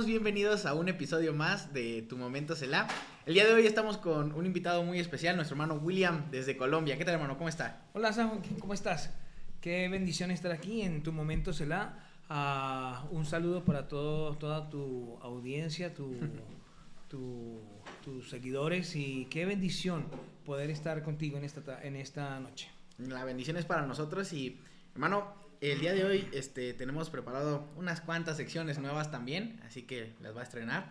Hermanos? Bienvenidos a un episodio más de Tu Momento Selah. El día de hoy estamos con un invitado muy especial, nuestro hermano William desde Colombia. ¿Qué tal hermano? ¿Cómo está? Hola Sajo, ¿cómo estás? Qué bendición estar aquí en Tu Momento Selah. Ah, un saludo para todo, toda tu audiencia, tu, tu- tus seguidores y qué bendición poder estar contigo en esta, ta- en esta noche. La bendición es para nosotros y hermano, el día de hoy este, tenemos preparado unas cuantas secciones nuevas también, así que las va a estrenar.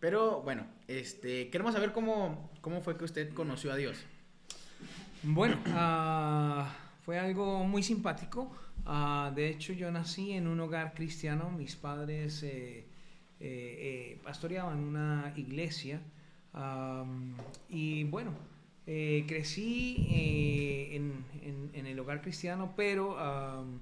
Pero bueno, este, queremos saber cómo, cómo fue que usted conoció a Dios. Bueno, ah, fue algo muy simpático. Ah, de hecho, yo nací en un hogar cristiano. Mis padres eh, eh, eh, pastoreaban una iglesia. am, y bueno, eh, crecí eh, en, en- en el hogar cristiano, pero am,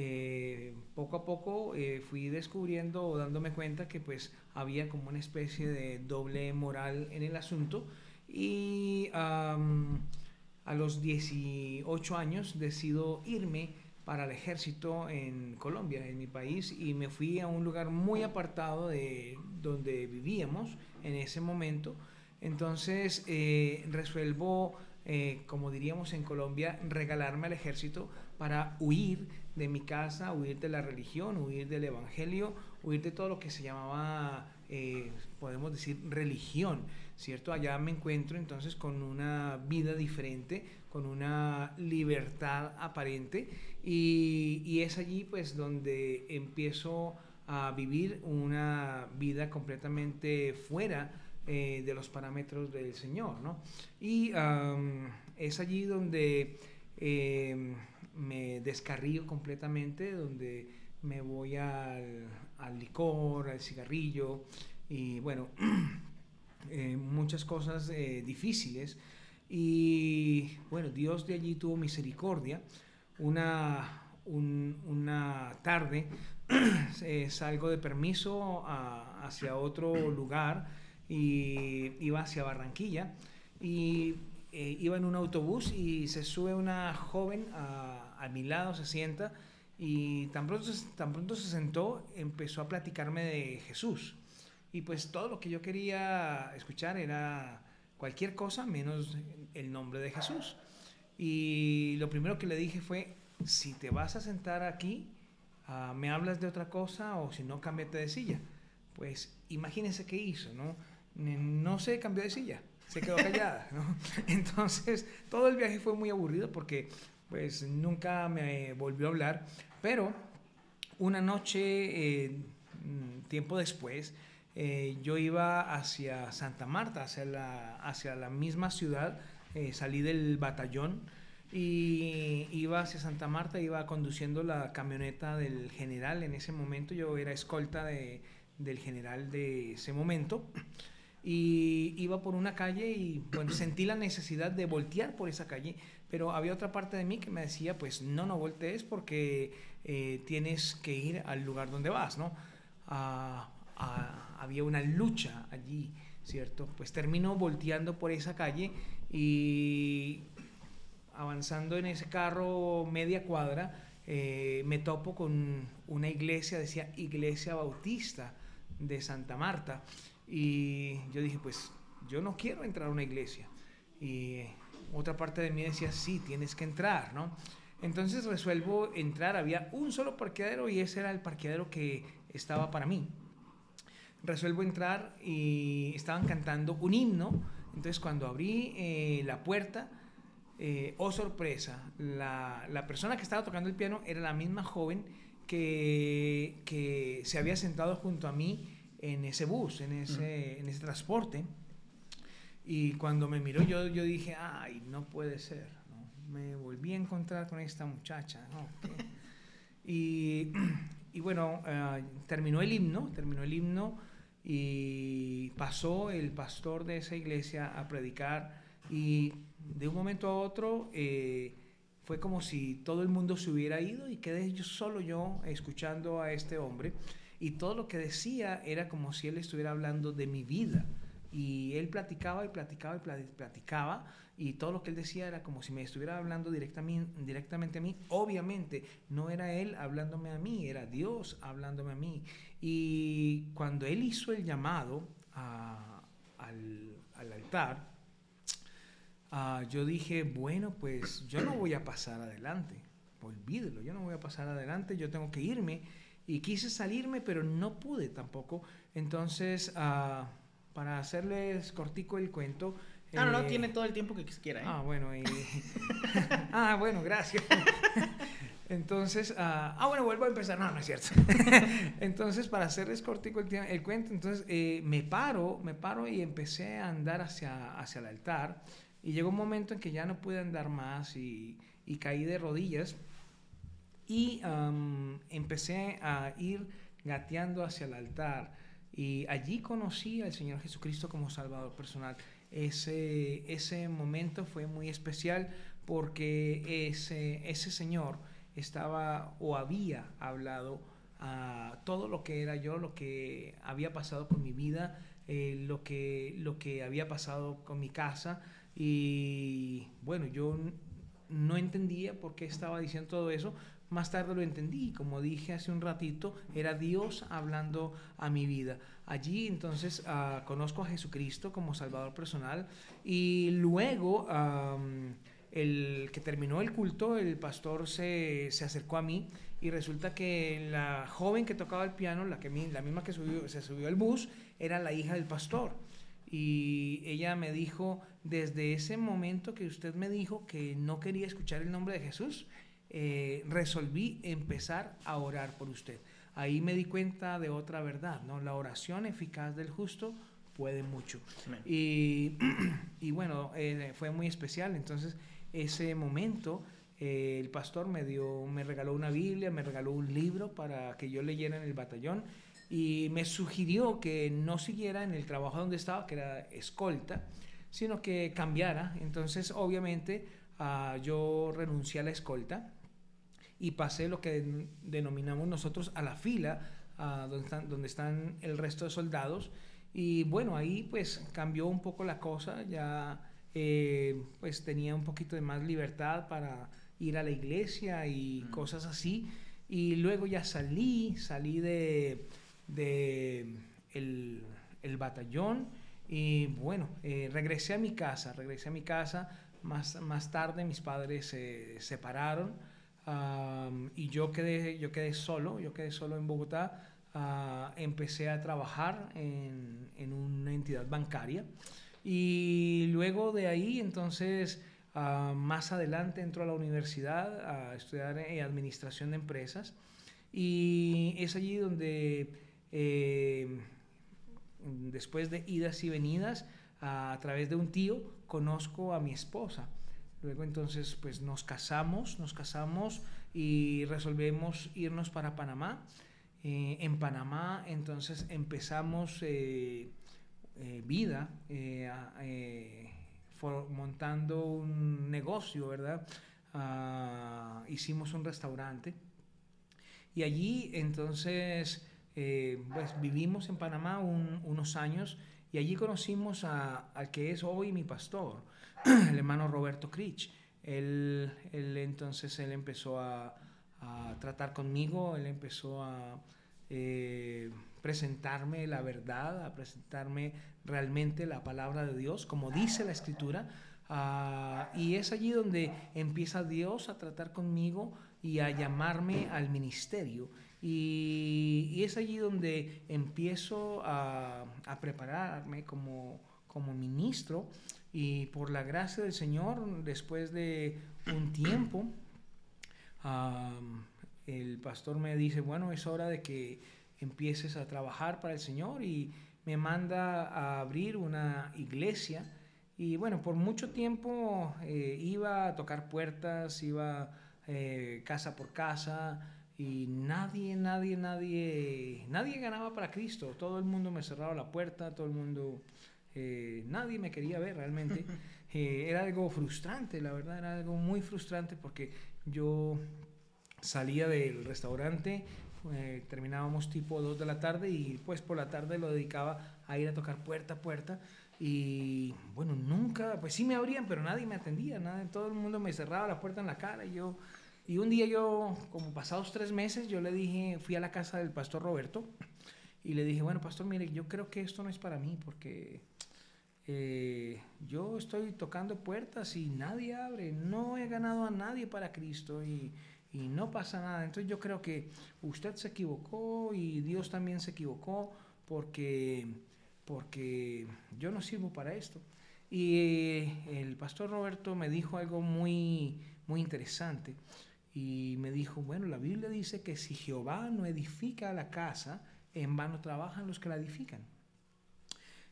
eh, poco a poco eh, fui descubriendo o dándome cuenta que pues había como una especie de doble moral en el asunto. Y a los 18 años decido irme para el ejército en Colombia, en mi país, y me fui a un lugar muy apartado de donde vivíamos en ese momento. Entonces eh, resuelvo, como diríamos en Colombia, regalarme al ejército para huir de mi casa, huir de la religión, huir del evangelio, huir de todo lo que se llamaba, eh, podemos decir, religión, ¿cierto? Allá me encuentro entonces con una vida diferente, con una libertad aparente y, es allí pues donde empiezo a vivir una vida completamente fuera eh, de los parámetros del Señor, ¿no? Y es allí donde eh, me descarrío completamente, donde me voy al, licor, al cigarrillo y bueno, eh, muchas cosas eh, difíciles. Y bueno, Dios de allí tuvo misericordia. Una, un- una tarde eh, salgo de permiso hacia otro lugar y iba hacia Barranquilla y eh, iba en un autobús y se sube una joven a, mi lado, se sienta y tan pronto, tan pronto se sentó empezó a platicarme de Jesús. Y pues todo lo que yo quería escuchar era cualquier cosa menos el nombre de Jesús. Y lo primero que le dije fue, si te vas a sentar aquí, ah, me hablas de otra cosa o si no, cámbiate de silla. Pues imagínense qué hizo, ¿no? No se cambió de silla, se quedó callada. Entonces, todo el viaje fue muy aburrido porque pues nunca me volvió a hablar, pero una noche, eh, mm, tiempo después, eh, yo iba hacia Santa Marta, hacia la, hacia la misma ciudad, eh, salí del batallón y iba hacia Santa Marta, iba conduciendo la camioneta del general en ese momento, yo era escolta de- del general de ese momento y iba por una calle y bueno, sentí la necesidad de voltear por esa calle, pero había otra parte de mí que me decía, pues no, no voltees porque eh, tienes que ir al lugar donde vas, ¿no? Ah, ah, había una lucha allí, ¿cierto? Pues termino volteando por esa calle y avanzando en ese carro media cuadra, eh, me topo con una iglesia, decía Iglesia Bautista de Santa Marta. Y yo dije, pues yo no quiero entrar a una iglesia. Y otra parte de mí decía, sí, tienes que entrar, ¿no? Entonces resuelvo entrar, había un solo parqueadero y ese era el parqueadero que estaba para mí. Resuelvo entrar y estaban cantando un himno. Entonces cuando abrí eh, la puerta, eh, oh sorpresa, la, la persona que estaba tocando el piano era la misma joven que, que se había sentado junto a mí en ese bus, en ese, en ese transporte. Y cuando me miró, yo, yo dije, ay, no puede ser. ¿no? Me volví a encontrar con esta muchacha. Y, y bueno, ah, terminó el himno, terminó el himno y pasó el pastor de esa iglesia a predicar y de un momento a otro eh, fue como si todo el mundo se hubiera ido y quedé yo solo yo escuchando a este hombre y todo lo que decía era como si él estuviera hablando de mi vida y él platicaba y platicaba y platicaba y todo lo que él decía era como si me estuviera hablando directamente, directamente a mí. Obviamente no era él hablándome a mí, era Dios hablándome a mí. Y cuando él hizo el llamado al, altar, ah, yo dije, bueno, pues yo no voy a pasar adelante, olvídelo, yo no voy a pasar adelante, yo tengo que irme. Y quise salirme, pero no pude tampoco. Entonces, ah, para hacerles cortico el cuento, Ah, no, no, eh, tiene todo el tiempo que quiera. ¿eh? Ah, bueno. ah, bueno, gracias. Entonces, ah, ah, bueno, vuelvo a empezar. No, no es cierto. entonces, para hacerles cortico el, el cuento, entonces eh, me paro, me paro y empecé a andar hacia, hacia el altar. Y llegó un momento en que ya no pude andar más y, y caí de rodillas. Y empecé a ir gateando hacia el altar. Y allí conocí al Señor Jesucristo como Salvador personal. Ese, ese momento fue muy especial porque ese, ese señor estaba o había hablado a todo lo que era yo, lo que había pasado con mi vida, eh, lo, que, lo que había pasado con mi casa. Y bueno, yo no entendía por qué estaba diciendo todo eso, más tarde lo entendí, como dije hace un ratito, era Dios hablando a mi vida. Allí entonces ah, conozco a Jesucristo como Salvador personal y luego el que terminó el culto, el pastor se, acercó a mí y resulta que la joven que tocaba el piano, la, que, la misma que se subió al bus, era la hija del pastor. Y ella me dijo, desde ese momento que usted me dijo que no quería escuchar el nombre de Jesús, eh, resolví empezar a orar por usted. Ahí me di cuenta de otra verdad, ¿no? La oración eficaz del justo puede mucho. Y, y, bueno, eh, fue muy especial. Entonces, ese momento, eh, el pastor me dio, me regaló una Biblia, me regaló un libro para que yo leyera en el batallón y me sugirió que no siguiera en el trabajo donde estaba, que era escolta, sino que cambiara. Entonces, obviamente, ah, yo renuncié a la escolta y pasé lo que denominamos nosotros a la fila, donde, están, donde están el resto de soldados. Y bueno, ahí pues cambió un poco la cosa, ya eh, pues tenía un poquito de más libertad para ir a la iglesia y cosas así. Y luego ya salí, salí de, de el, el batallón y bueno, eh, regresé a mi casa, regresé a mi casa. Más, más tarde mis padres se separaron y yo quedé, yo quedé solo, yo quedé solo en Bogotá. Ah, empecé a trabajar en, en, una entidad bancaria. Y luego de ahí entonces ah, más adelante entró a la universidad a estudiar en administración de empresas. Y es allí donde eh, después de idas y venidas a través de un tío conozco a mi esposa Luego entonces pues nos casamos, nos casamos y resolvemos irnos para Panamá. Eh, en Panamá entonces empezamos eh, eh, vida montando un negocio, ¿verdad? Ah, hicimos un restaurante y allí entonces pues vivimos en Panamá unos años y allí conocimos al que es hoy mi pastor el hermano Roberto Critch. Él, él, entonces él empezó a, tratar conmigo, él empezó a eh, presentarme la verdad, a presentarme realmente la palabra de Dios, como dice la escritura. Ah, y es allí donde empieza Dios a tratar conmigo y a llamarme al ministerio. Y, y es allí donde empiezo a, a prepararme como, como ministro y por la gracia del Señor, después de un tiempo, el pastor me dice, bueno, es hora de que empieces a trabajar para el Señor y me manda a abrir una iglesia. Y bueno, por mucho tiempo eh, iba a tocar puertas, iba eh, casa por casa, y nadie, nadie, nadie, nadie ganaba para Cristo. Todo el mundo me cerraba la puerta, todo el mundo, eh, nadie me quería ver realmente. Eh, era algo frustrante, la verdad, era algo muy frustrante porque yo salía del restaurante, eh, terminábamos tipo 2 de la tarde y pues por la tarde lo dedicaba a ir a tocar puerta a puerta y bueno, nunca, pues sí me abrían, pero nadie me atendía, nada, todo el mundo me cerraba la puerta en la cara y yo y un día yo, como pasados tres meses, yo le dije, fui a la casa del pastor Roberto y le dije, bueno, pastor, mire, yo creo que esto no es para mí porque eh, yo estoy tocando puertas y nadie abre, no he ganado a nadie para Cristo y, y no pasa nada. Entonces yo creo que usted se equivocó y Dios también se equivocó porque, porque yo no sirvo para esto. Y el pastor Roberto me dijo algo muy, muy interesante y me dijo, bueno, la Biblia dice que si Jehová no edifica la casa, en vano trabajan los que la edifican.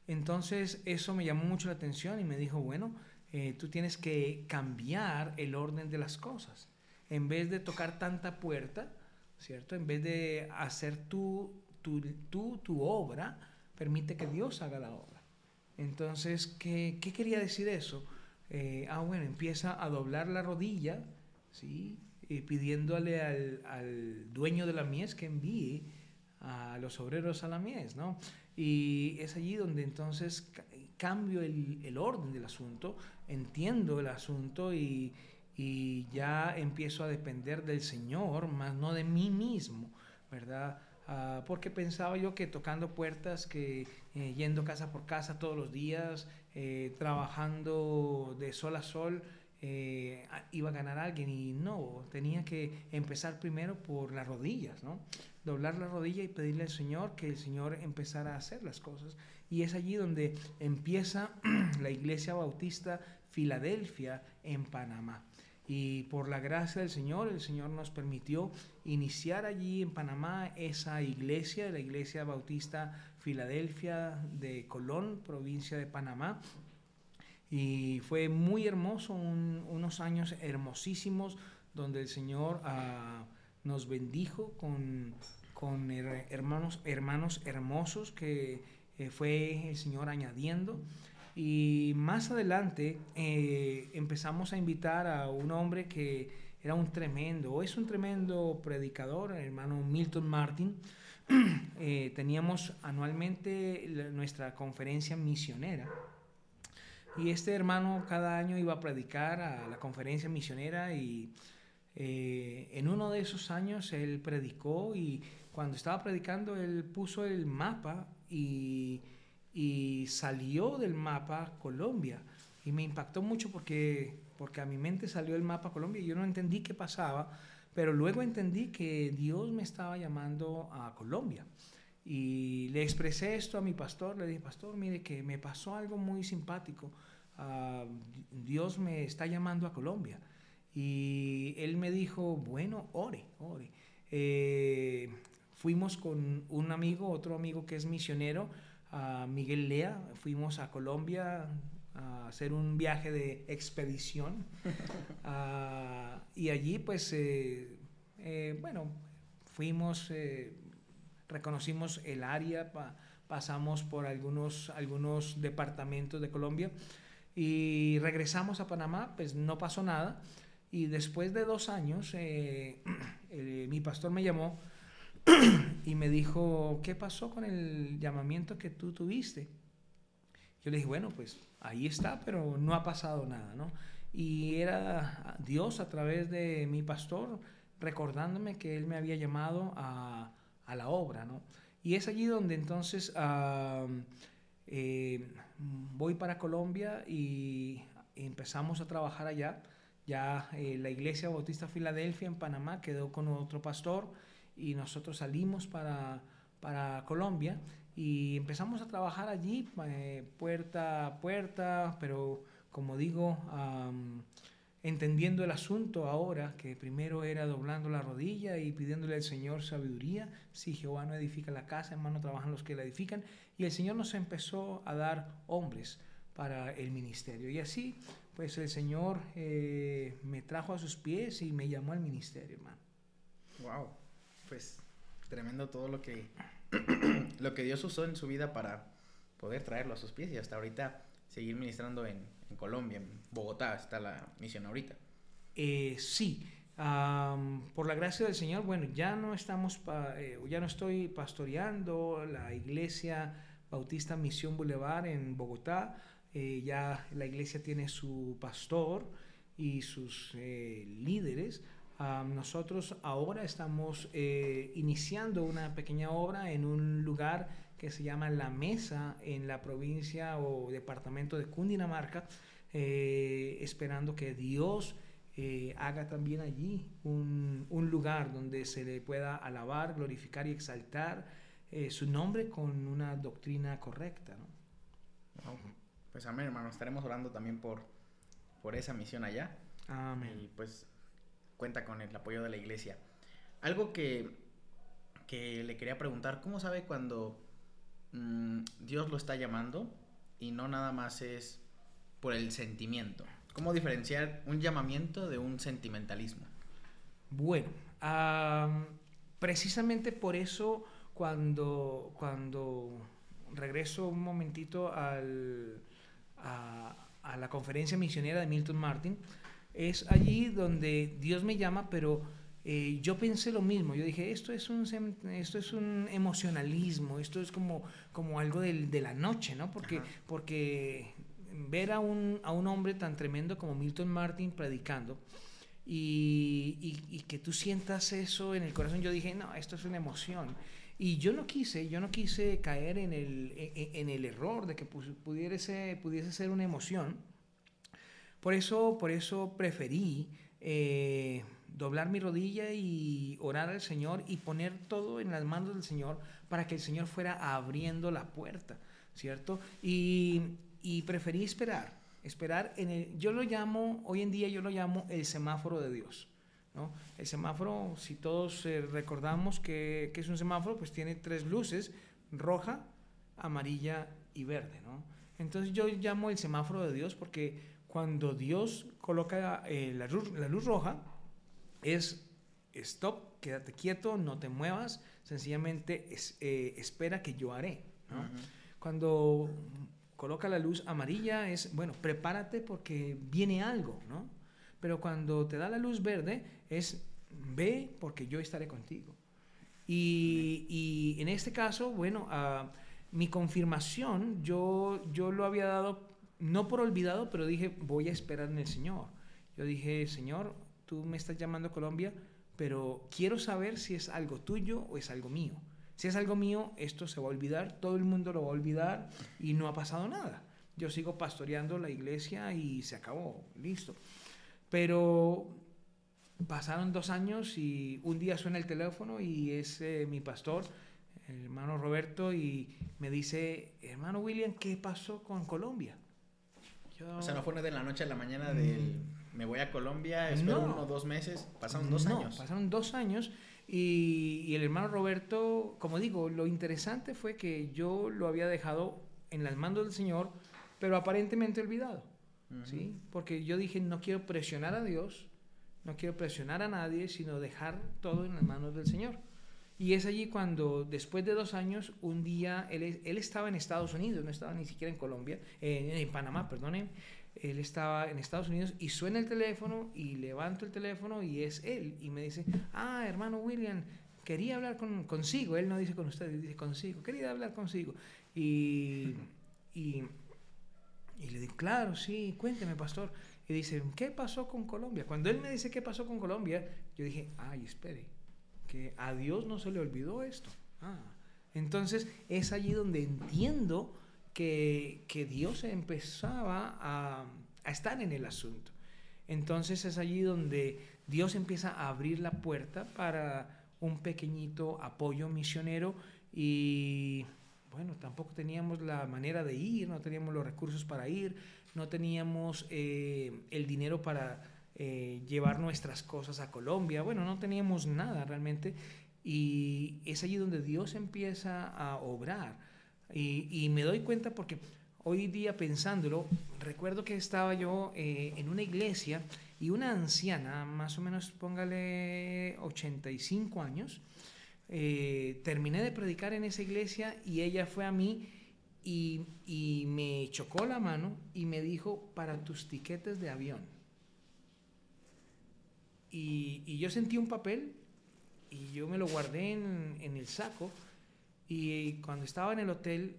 Entonces eso me llamó mucho la atención y me dijo, bueno, eh, tú tienes que cambiar el orden de las cosas. En vez de tocar tanta puerta, ¿cierto? En vez de hacer tú tu, tu, tu obra, permite que Dios haga la obra. Entonces, ¿qué, qué quería decir eso? Eh, ah, bueno, empieza a doblar la rodilla, ¿sí? y pidiéndole al, al, dueño de la mies que envíe a los obreros a la mies, ¿no? Y es allí donde entonces cambio el, el orden del asunto, entiendo el asunto y, y, ya empiezo a depender del Señor, más no de mí mismo, ¿verdad? Uh, porque pensaba yo que tocando puertas, que eh, yendo casa por casa todos los días, eh, trabajando de sol a sol, eh, iba a ganar alguien y no, tenía que empezar primero por las rodillas, ¿no? Doblar la rodilla y pedirle al Señor que el Señor empezara a hacer las cosas. Y es allí donde empieza la Iglesia Bautista Filadelfia en Panamá. Y por la gracia del Señor, el Señor nos permitió iniciar allí en Panamá esa iglesia, la Iglesia Bautista Filadelfia de Colón, provincia de Panamá, y fue muy hermoso, unos años hermosísimos donde el Señor uh, nos bendijo con, con hermanos, hermanos hermosos que eh, fue el Señor añadiendo. Y más adelante eh, empezamos a invitar a un hombre que era un tremendo, es un tremendo predicador, el hermano Milton Martin. Eh, teníamos anualmente nuestra conferencia misionera y este hermano cada año iba a predicar a la conferencia misionera y eh, en uno de esos años él predicó y cuando estaba predicando él puso el mapa y, y salió del mapa Colombia. Y me impactó mucho porque, porque a mi mente salió el mapa Colombia y yo no entendí qué pasaba, pero luego entendí que Dios me estaba llamando a Colombia. Y le expresé esto a mi pastor, le dije, pastor, mire que me pasó algo muy simpático. Uh, Dios me está llamando a Colombia. Y él me dijo, bueno, ore, ore. Eh, fuimos con un amigo, otro amigo que es misionero, uh, Miguel Lea, fuimos a Colombia a hacer un viaje de expedición. uh, y allí pues, eh, eh, bueno, fuimos reconocimos el área, pasamos por algunos, algunos departamentos de Colombia y regresamos a Panamá, pues no pasó nada. Y después de dos años, eh, mi pastor me llamó y me dijo, ¿qué pasó con el llamamiento que tú tuviste? Yo le dije, bueno, pues ahí está, pero no ha pasado nada, ¿no? Y era Dios a través de mi pastor recordándome que él me había llamado a, a la obra, ¿no? Y es allí donde entonces eh, voy para Colombia y empezamos a trabajar allá. Ya eh, la iglesia Bautista Filadelfia en Panamá quedó con otro pastor y nosotros salimos para, para Colombia y empezamos a trabajar allí eh, puerta a puerta, pero como digo, entendiendo el asunto ahora, que primero era doblando la rodilla y pidiéndole al Señor sabiduría, si Jehová no edifica la casa, en mano trabajan los que la edifican, y el Señor nos empezó a dar hombres para el ministerio. Y así, pues el Señor eh, me trajo a sus pies y me llamó al ministerio, hermano. Wow. pues tremendo todo lo que, lo que Dios usó en su vida para poder traerlo a sus pies y hasta ahorita seguir ministrando en, en Colombia, en Bogotá, está la misión ahorita. Eh, sí, por la gracia del Señor, bueno, ya no estamos, eh, ya no estoy pastoreando la iglesia Bautista Misión Boulevard en Bogotá, eh, ya la iglesia tiene su pastor y sus líderes, nosotros ahora estamos iniciando una pequeña obra en un lugar que se llama La Mesa en la provincia o departamento de Cundinamarca, eh, esperando que Dios eh, haga también allí un, un, lugar donde se le pueda alabar, glorificar y exaltar su nombre con una doctrina correcta. ¿no? Pues amén, hermano. Estaremos orando también por, por esa misión allá. Amén. Y pues cuenta con el apoyo de la iglesia. Algo que, que le quería preguntar, ¿cómo sabe cuando mm, Dios lo está llamando y no nada más es por el sentimiento? ¿Cómo diferenciar un llamamiento de un sentimentalismo? Bueno, precisamente por eso cuando, cuando regreso un momentito al, a, a la conferencia misionera de Milton Martin, es allí donde Dios me llama, pero eh, yo pensé lo mismo. Yo dije, esto es un, esto es un emocionalismo, esto es como, como algo de la noche, ¿no? Porque, porque ver a un, a un hombre tan tremendo como Milton Martin predicando, y, y, que tú sientas eso en el corazón, yo dije, no, esto es una emoción. Y yo no quise, yo no quise caer en el, en, el error de que pudiese, pudiese ser una emoción, por eso, por eso preferí eh, doblar mi rodilla y orar al Señor y poner todo en las manos del Señor para que el Señor fuera abriendo la puerta, ¿cierto? Y, preferí esperar, esperar en el, yo lo llamo, hoy en día yo lo llamo el semáforo de Dios. ¿no? El semáforo, si todos eh, recordamos que, que, es un semáforo, pues tiene tres luces, roja, amarilla y verde. ¿no? Entonces yo llamo el semáforo de Dios porque cuando Dios coloca eh, la, luz, roja, es stop, quédate quieto, no te muevas, sencillamente eh, espera que yo haré. Cuando coloca la luz amarilla es, bueno, prepárate porque viene algo, ¿no? Pero cuando te da la luz verde es, ve porque yo estaré contigo. Y, en este caso, bueno, ah, mi confirmación, yo, yo lo había dado no por olvidado, pero dije, voy a esperar en el Señor. Yo dije, Señor, tú me estás llamando Colombia, pero quiero saber si es algo tuyo o es algo mío. Si es algo mío, esto se va a olvidar, todo el mundo lo va a olvidar y no ha pasado nada. Yo sigo pastoreando la iglesia y se acabó, listo. Pero pasaron dos años y un día suena el teléfono y es eh, mi pastor, el hermano Roberto, y me dice, hermano William, ¿qué pasó con Colombia? O sea, no fue de la noche a la mañana del me voy a Colombia, espero uno o dos meses, pasaron dos no, años. Pasaron dos años y, y, el hermano Roberto, como digo, lo interesante fue que yo lo había dejado en las manos del Señor, pero aparentemente olvidado. ¿sí? Porque yo dije, no quiero presionar a Dios, no quiero presionar a nadie, sino dejar todo en las manos del Señor. Y es allí cuando, después de dos años, un día, él, él estaba en Estados Unidos, no estaba ni siquiera en Colombia, en Panamá, perdone, él estaba en Estados Unidos y suena el teléfono y levanto el teléfono y es él. Y me dice, ah, hermano William, quería hablar con, consigo. Él no dice con usted, dice consigo. Quería hablar consigo. Y, y, y le digo, claro, sí, cuénteme, pastor. Y dice, ¿qué pasó con Colombia? Cuando él me dice qué pasó con Colombia, yo dije, ay, espere que a Dios no se le olvidó esto. Ah, entonces es allí donde entiendo que, que Dios empezaba a, a, estar en el asunto. Entonces es allí donde Dios empieza a abrir la puerta para un pequeñito apoyo misionero y bueno, tampoco teníamos la manera de ir, no teníamos los recursos para ir, no teníamos eh, el dinero para eh, llevar nuestras cosas a Colombia. Bueno, no teníamos nada realmente y es allí donde Dios empieza a obrar. Y, me doy cuenta porque hoy día pensándolo, recuerdo que estaba yo eh, en una iglesia y una anciana, más o menos póngale 85 años, eh, terminé de predicar en esa iglesia y ella fue a mí y, me chocó la mano y me dijo, para tus tiquetes de avión. Y, yo sentí un papel y yo me lo guardé en el saco y cuando estaba en el hotel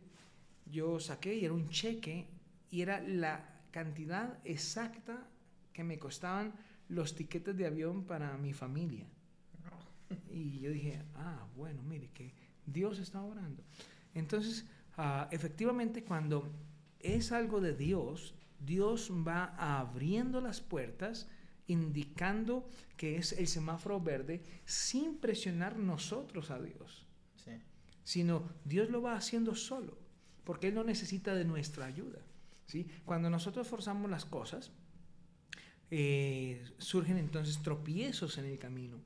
yo saqué y era un cheque y era la cantidad exacta que me costaban los tiquetes de avión para mi familia. Y yo dije, ah, bueno, mire que Dios está orando. Entonces, ah, efectivamente, cuando es algo de Dios, Dios va abriendo las puertas, indicando que es el semáforo verde, sin presionar nosotros a Dios. Sino Dios lo va haciendo solo, porque Él no necesita de nuestra ayuda. ¿sí? Cuando nosotros forzamos las cosas, eh, surgen entonces tropiezos en el camino.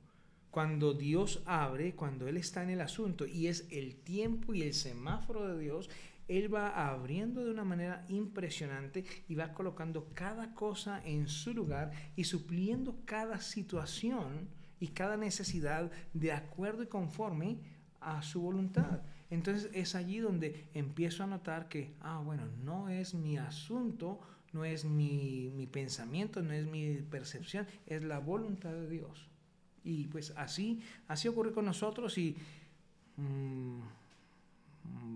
Cuando Dios abre, cuando Él está en el asunto y es el tiempo y el semáforo de Dios, Él va abriendo de una manera impresionante y va colocando cada cosa en su lugar y supliendo cada situación y cada necesidad de acuerdo y conforme a su voluntad. Entonces es allí donde empiezo a notar que, ah, bueno, no es mi asunto no es mi, pensamiento, no es mi percepción, es la voluntad de Dios. Y pues así, así ocurre con nosotros y mm,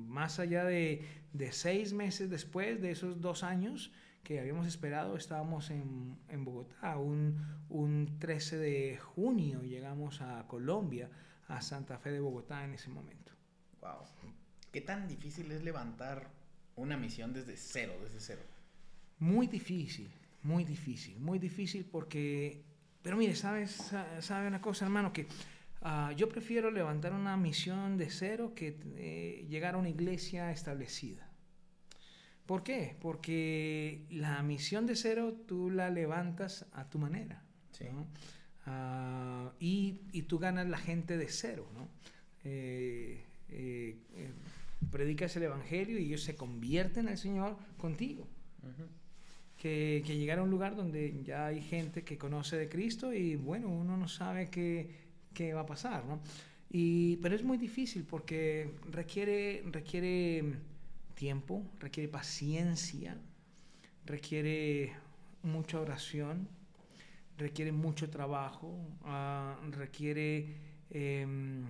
más allá de, seis meses después de esos dos años que habíamos esperado, estábamos en, Bogotá, un, un 13 de junio llegamos a Colombia, a Santa Fe de Bogotá en ese momento. Wow. ¿Qué tan difícil es levantar una misión desde cero, desde cero? Muy difícil, muy difícil, muy difícil porque, pero mire, ¿sabes, sabe una cosa, hermano? Que ah, yo prefiero levantar una misión de cero que eh, llegar a una iglesia establecida. ¿Por qué? Porque la misión de cero tú la levantas a tu manera. Ah, y, y, tú ganas la gente de cero. ¿no? Eh, eh, predicas el Evangelio y ellos se convierten al Señor contigo que, llegar a un lugar donde ya hay gente que conoce de Cristo y bueno, uno no sabe qué, qué va a pasar, ¿no? Y, pero es muy difícil porque requiere, requiere tiempo, requiere paciencia, requiere mucha oración, requiere mucho trabajo, ah, requiere em,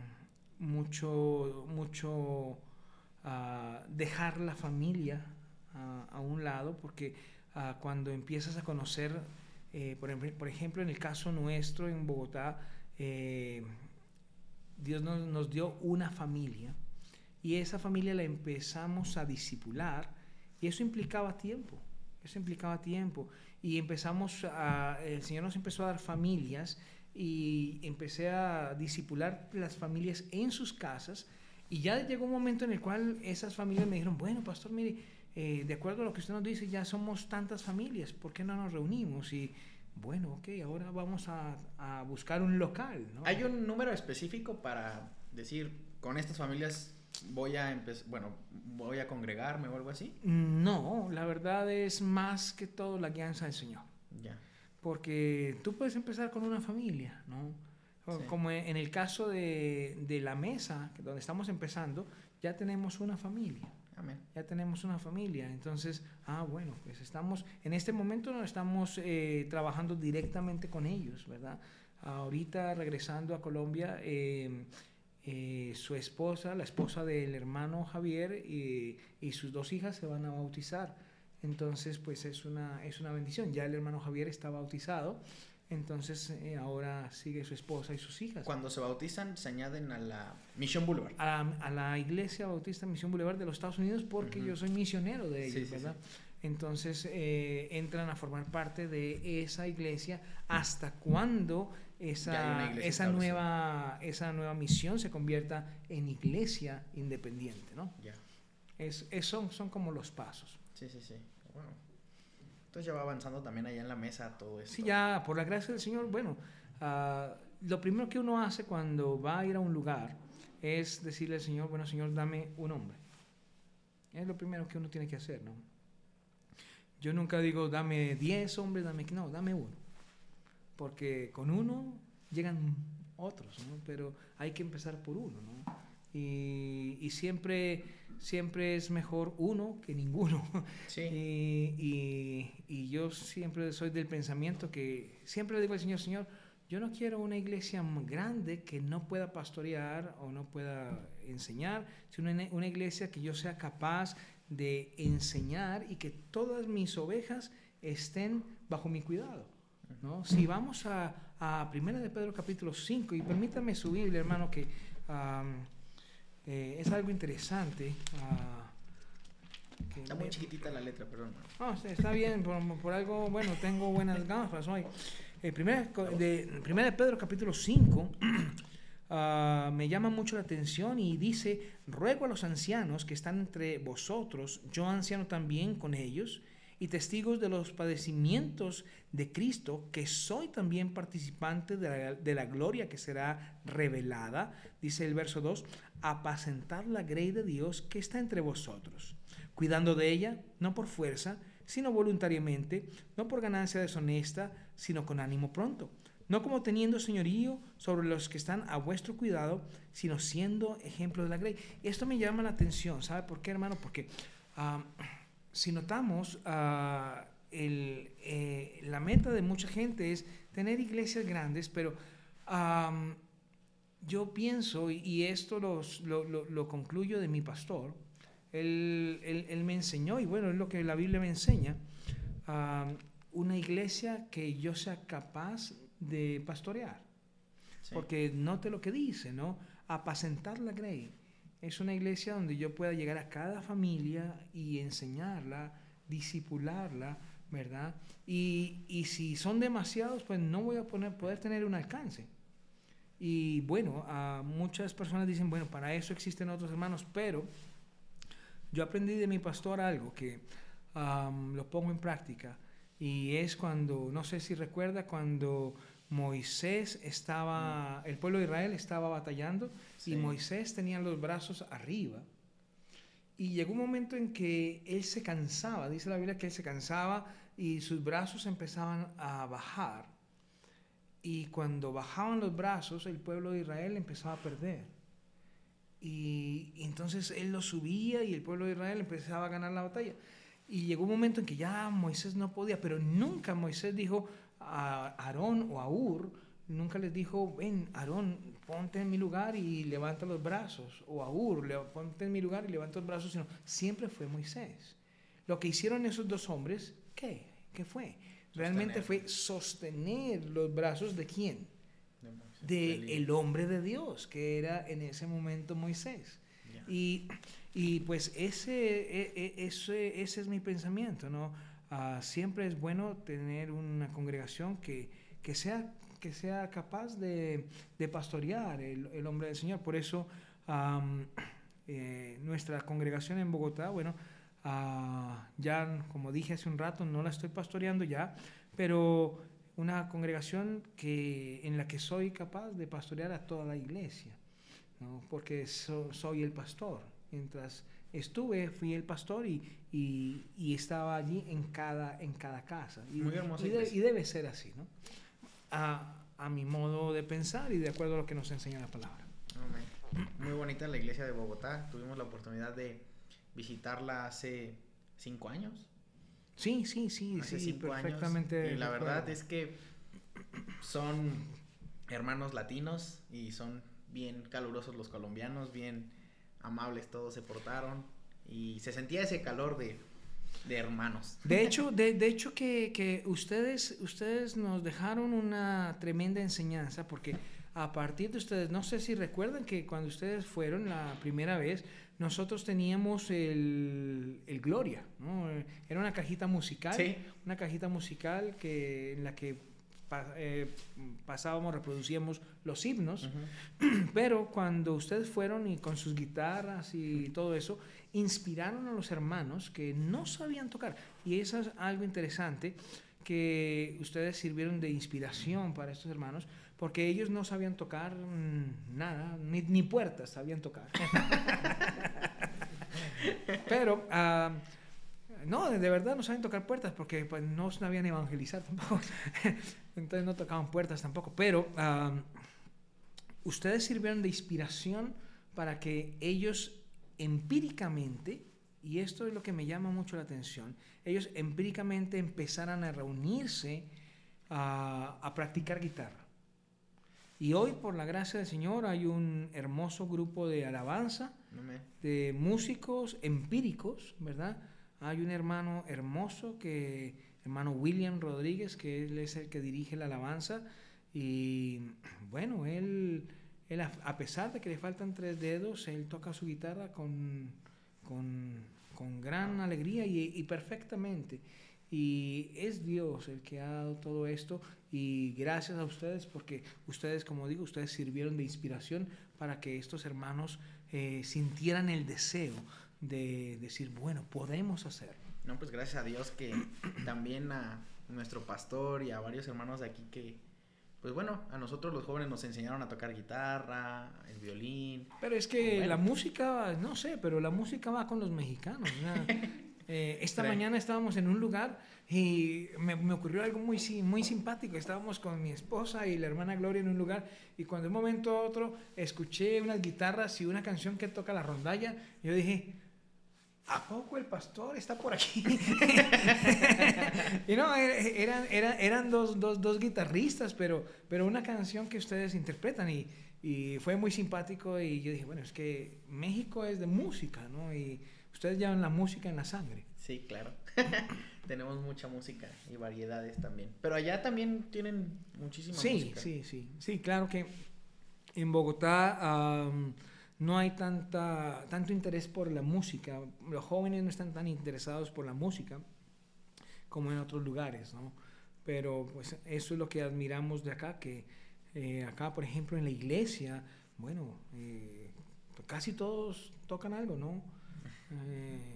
mucho, mucho ah, dejar la familia ah, a un lado porque cuando empiezas a conocer, eh, por, ejemplo, en el caso nuestro en Bogotá, eh, Dios nos, dio una familia y esa familia la empezamos a disipular y eso implicaba tiempo, eso implicaba tiempo y empezamos a, el Señor nos empezó a dar familias y empecé a disipular las familias en sus casas y ya llegó un momento en el cual esas familias me dijeron, bueno, pastor, mire, eh, de acuerdo a lo que usted nos dice, ya somos tantas familias, ¿por qué no nos reunimos? Y bueno, ok, ahora vamos a, a buscar un local. ¿no? ¿Hay un número específico para decir, con estas familias voy a empezar, bueno, voy a congregarme o algo así? No, la verdad es más que todo la guianza del Señor. Ya. Porque tú puedes empezar con una familia, ¿no? Como en el caso de, de la mesa, donde estamos empezando, ya tenemos una familia. Ya tenemos una familia. Entonces, ah, bueno, pues estamos, en este momento no estamos eh, trabajando directamente con ellos, ¿verdad? Ahorita regresando a Colombia, em, eh, su esposa, la esposa del hermano Javier y, y, sus dos hijas se van a bautizar. Entonces, pues es una, es una bendición. Ya el hermano Javier está bautizado. Entonces eh, ahora sigue su esposa y sus hijas. Cuando se bautizan, se añaden a la Misión Boulevard. A, la Iglesia Bautista Misión Boulevard de los Estados Unidos porque yo soy misionero de ellos, ¿verdad? Entonces eh, entran a formar parte de esa iglesia hasta cuando esa, esa, nueva, esa nueva misión se convierta en iglesia independiente, ¿no? Ya. Es, son, son como los pasos. Sí, sí, sí. Bueno. Entonces ya va avanzando también allá en la mesa todo esto. Sí, ya, por la gracia del Señor, bueno, uh, lo primero que uno hace cuando va a ir a un lugar es decirle al Señor, bueno, Señor, dame un hombre. Es lo primero que uno tiene que hacer, ¿no? Yo nunca digo, dame 10 hombres, dame... No, dame uno. Porque con uno llegan otros, ¿no? Pero hay que empezar por uno, ¿no? Y, y siempre, siempre es mejor uno que ninguno. Sí. Y, y, y yo siempre soy del pensamiento que siempre le digo al Señor, Señor, yo no quiero una iglesia grande que no pueda pastorear o no pueda enseñar, sino una, una iglesia que yo sea capaz de enseñar y que todas mis ovejas estén bajo mi cuidado. ¿No? Si vamos a, a Primera de Pedro capítulo 5, y permítame su Biblia, hermano, que um, eh, es algo interesante. uh, que Está muy me- chiquitita la letra, perdón. no, está bien, por, por algo, bueno, tengo buenas gafas hoy. Eh, primera, de, primera de Pedro capítulo 5 ah, me llama mucho la atención y dice, ruego a los ancianos que están entre vosotros, yo anciano también con ellos, y testigos de los padecimientos de Cristo, que soy también participante de la, de la gloria que será revelada, dice el verso 2, apacentar la grey de Dios que está entre vosotros, cuidando de ella, no por fuerza, sino voluntariamente, no por ganancia deshonesta, sino con ánimo pronto, no como teniendo señorío sobre los que están a vuestro cuidado, sino siendo ejemplo de la grey. Esto me llama la atención, ¿sabe por qué, hermano? Porque ah, si notamos, ah, el, eh, la meta de mucha gente es tener iglesias grandes, pero yo pienso, y, y esto los- lo, lo- lo concluyo de mi pastor, él, él- él me enseñó, y bueno, es lo que la Biblia me enseña, una iglesia que yo sea capaz de pastorear. Sí. Porque note lo que dice, ¿no? Apacentar la grey. Es una iglesia donde yo pueda llegar a cada familia y enseñarla, disipularla, ¿verdad? Y, y si son demasiados, pues no voy a poner, poder tener un alcance. Y bueno, muchas personas dicen, bueno, para eso existen otros hermanos, pero yo aprendí de mi pastor algo que lo pongo en práctica. Y es cuando, no sé si recuerda, cuando Moisés estaba, el pueblo de Israel estaba batallando Sí. y Moisés tenía los brazos arriba. Y llegó un momento en que él se cansaba, dice la Biblia que él se cansaba y sus brazos empezaban a bajar. Y cuando bajaban los brazos, el pueblo de Israel empezaba a perder. Y, y entonces él lo subía y el pueblo de Israel empezaba a ganar la batalla. Y llegó un momento en que ya Moisés no podía, pero nunca Moisés dijo a Aarón o a Ur, nunca les dijo, ven, Aarón, ponte en mi lugar y levanta los brazos, o a Ur, ponte en mi lugar y levanta los brazos, sino siempre fue Moisés. Lo que hicieron esos dos hombres, ¿qué? ¿Qué fue? Realmente Sostener. fue sostener los brazos de quién? De Moisés, de Elías. el hombre de Dios, que era en ese momento Moisés. Y, y pues ese, e- e- ese, ese es mi pensamiento, ¿no? Ah, siempre es bueno tener una congregación que, que, sea, que sea capaz de, de pastorear el, el hombre del Señor. Por eso am, eh, nuestra congregación en Bogotá, bueno, ah, ya como dije hace un rato, no la estoy pastoreando ya, pero una congregación que, en la que soy capaz de pastorear a toda la iglesia, ¿no? porque so- soy el pastor. Mientras estuve, fui el pastor y, y- y estaba allí en cada, en cada casa. Y, Muy hermosa y, de- y debe ser así, ¿no? A, a mi modo de pensar y de acuerdo a lo que nos enseña la palabra. Muy bonita la iglesia de Bogotá. Tuvimos la oportunidad de visitarla hace cinco años. Sí, sí, sí, hace sí, cinco perfectamente. años. Y la recuerdo. verdad es que son hermanos latinos y son bien calurosos los colombianos, bien amables todos se portaron y se sentía ese calor de, de hermanos. De hecho, de, de hecho que, que ustedes, ustedes nos dejaron una tremenda enseñanza porque a partir de ustedes, no sé si recuerdan que cuando ustedes fueron la primera vez, nosotros teníamos el, el Gloria, ¿no? Era una cajita musical, Sí. una cajita musical que, en la que pa- eh, pasábamos, reproducíamos los himnos. Pero cuando ustedes fueron y con sus guitarras y todo eso, inspiraron a los hermanos que no sabían tocar. Y eso es algo interesante, que ustedes sirvieron de inspiración para estos hermanos, porque ellos no sabían tocar mm, nada, ni, ni puertas sabían tocar. Pero... ah, no, de verdad no saben tocar puertas porque pues, no sabían evangelizar tampoco. Entonces no tocaban puertas tampoco. Pero ustedes sirvieron de inspiración para que ellos empíricamente, y esto es lo que me llama mucho la atención, ellos empíricamente empezaran a reunirse a practicar guitarra. Y hoy, por la gracia del Señor, hay un hermoso grupo de alabanza, de músicos empíricos, ¿verdad? Hay un hermano hermoso, que, hermano William Rodríguez, que él es el que dirige la alabanza. Y bueno, él, él a pesar de que le faltan tres dedos, él toca su guitarra con, con, con gran alegría y, y perfectamente. Y es Dios el que ha dado todo esto y gracias a ustedes porque ustedes, como digo, ustedes sirvieron de inspiración para que estos hermanos eh, sintieran el deseo de decir, bueno, podemos hacerlo. No, pues gracias a Dios que también a nuestro pastor y a varios hermanos de aquí que, pues bueno, a nosotros los jóvenes nos enseñaron a tocar guitarra, el violín. Pero es que la música, no sé, pero la música va con los mexicanos. Eh, esta mañana estábamos en un lugar y me, ocurrió algo muy, muy simpático. Estábamos con mi esposa y la hermana Gloria en un lugar y cuando de un momento a otro escuché unas guitarras y una canción que toca la rondalla, yo dije, ¿a poco el pastor está por aquí? y no, eran, eran, eran dos, dos, dos, guitarristas, pero, pero una canción que ustedes interpretan y, y fue muy simpático y yo dije, bueno, es que México es de música, ¿no? Y, Ustedes llevan la música en la sangre. Sí, claro. Tenemos mucha música y variedades también. Pero allá también tienen muchísima música. Sí, sí, sí. Sí, claro que en Bogotá no hay tanta, tanto interés por la música. Los jóvenes no están tan interesados por la música como en otros lugares, ¿no? Pero pues eso es lo que admiramos de acá, que eh, acá, por ejemplo, en la iglesia, bueno, eh, casi todos tocan algo, ¿no? Eh,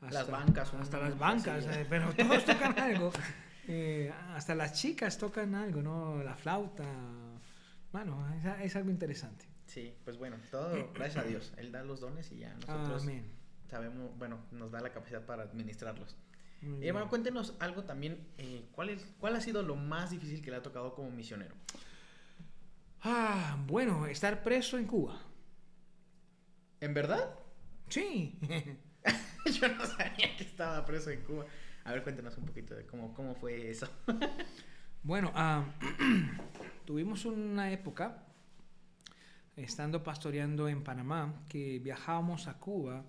hasta, las bancas. Hasta las bancas, pero todos tocan algo. Hasta las chicas tocan algo, ¿no? La flauta. Bueno, es, algo interesante. Sí, pues bueno, todo gracias a Dios. Él da los dones y ya nosotros sabemos, bueno, nos da la capacidad para administrarlos. Y hermano, cuéntenos algo también. ¿cuál, es, ¿Cuál ha sido lo más difícil que le ha tocado como misionero? Ah, bueno, estar preso en Cuba. ¿En verdad? Sí. Yo no sabía que estaba preso en Cuba. A ver, cuéntanos un poquito de cómo, cómo fue eso. bueno, tuvimos una época, estando pastoreando en Panamá, que viajábamos a Cuba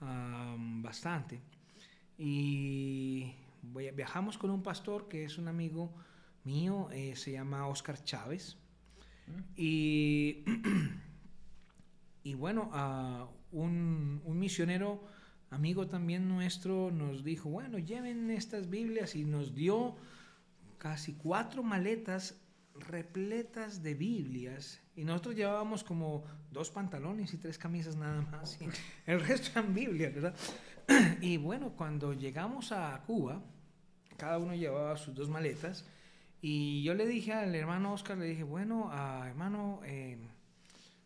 bastante. Y viajamos con un pastor que es un amigo mío, eh, se llama Oscar Chávez. Mm. Y, y bueno, uh, un, misionero amigo también nuestro nos dijo, bueno, lleven estas Biblias y nos dio casi cuatro maletas repletas de Biblias y nosotros llevábamos como dos pantalones y tres camisas nada más y el resto eran Biblias, ¿verdad? Y bueno, cuando llegamos a Cuba, cada uno llevaba sus dos maletas y yo le dije al hermano Oscar, le dije, bueno, a hermano, eh,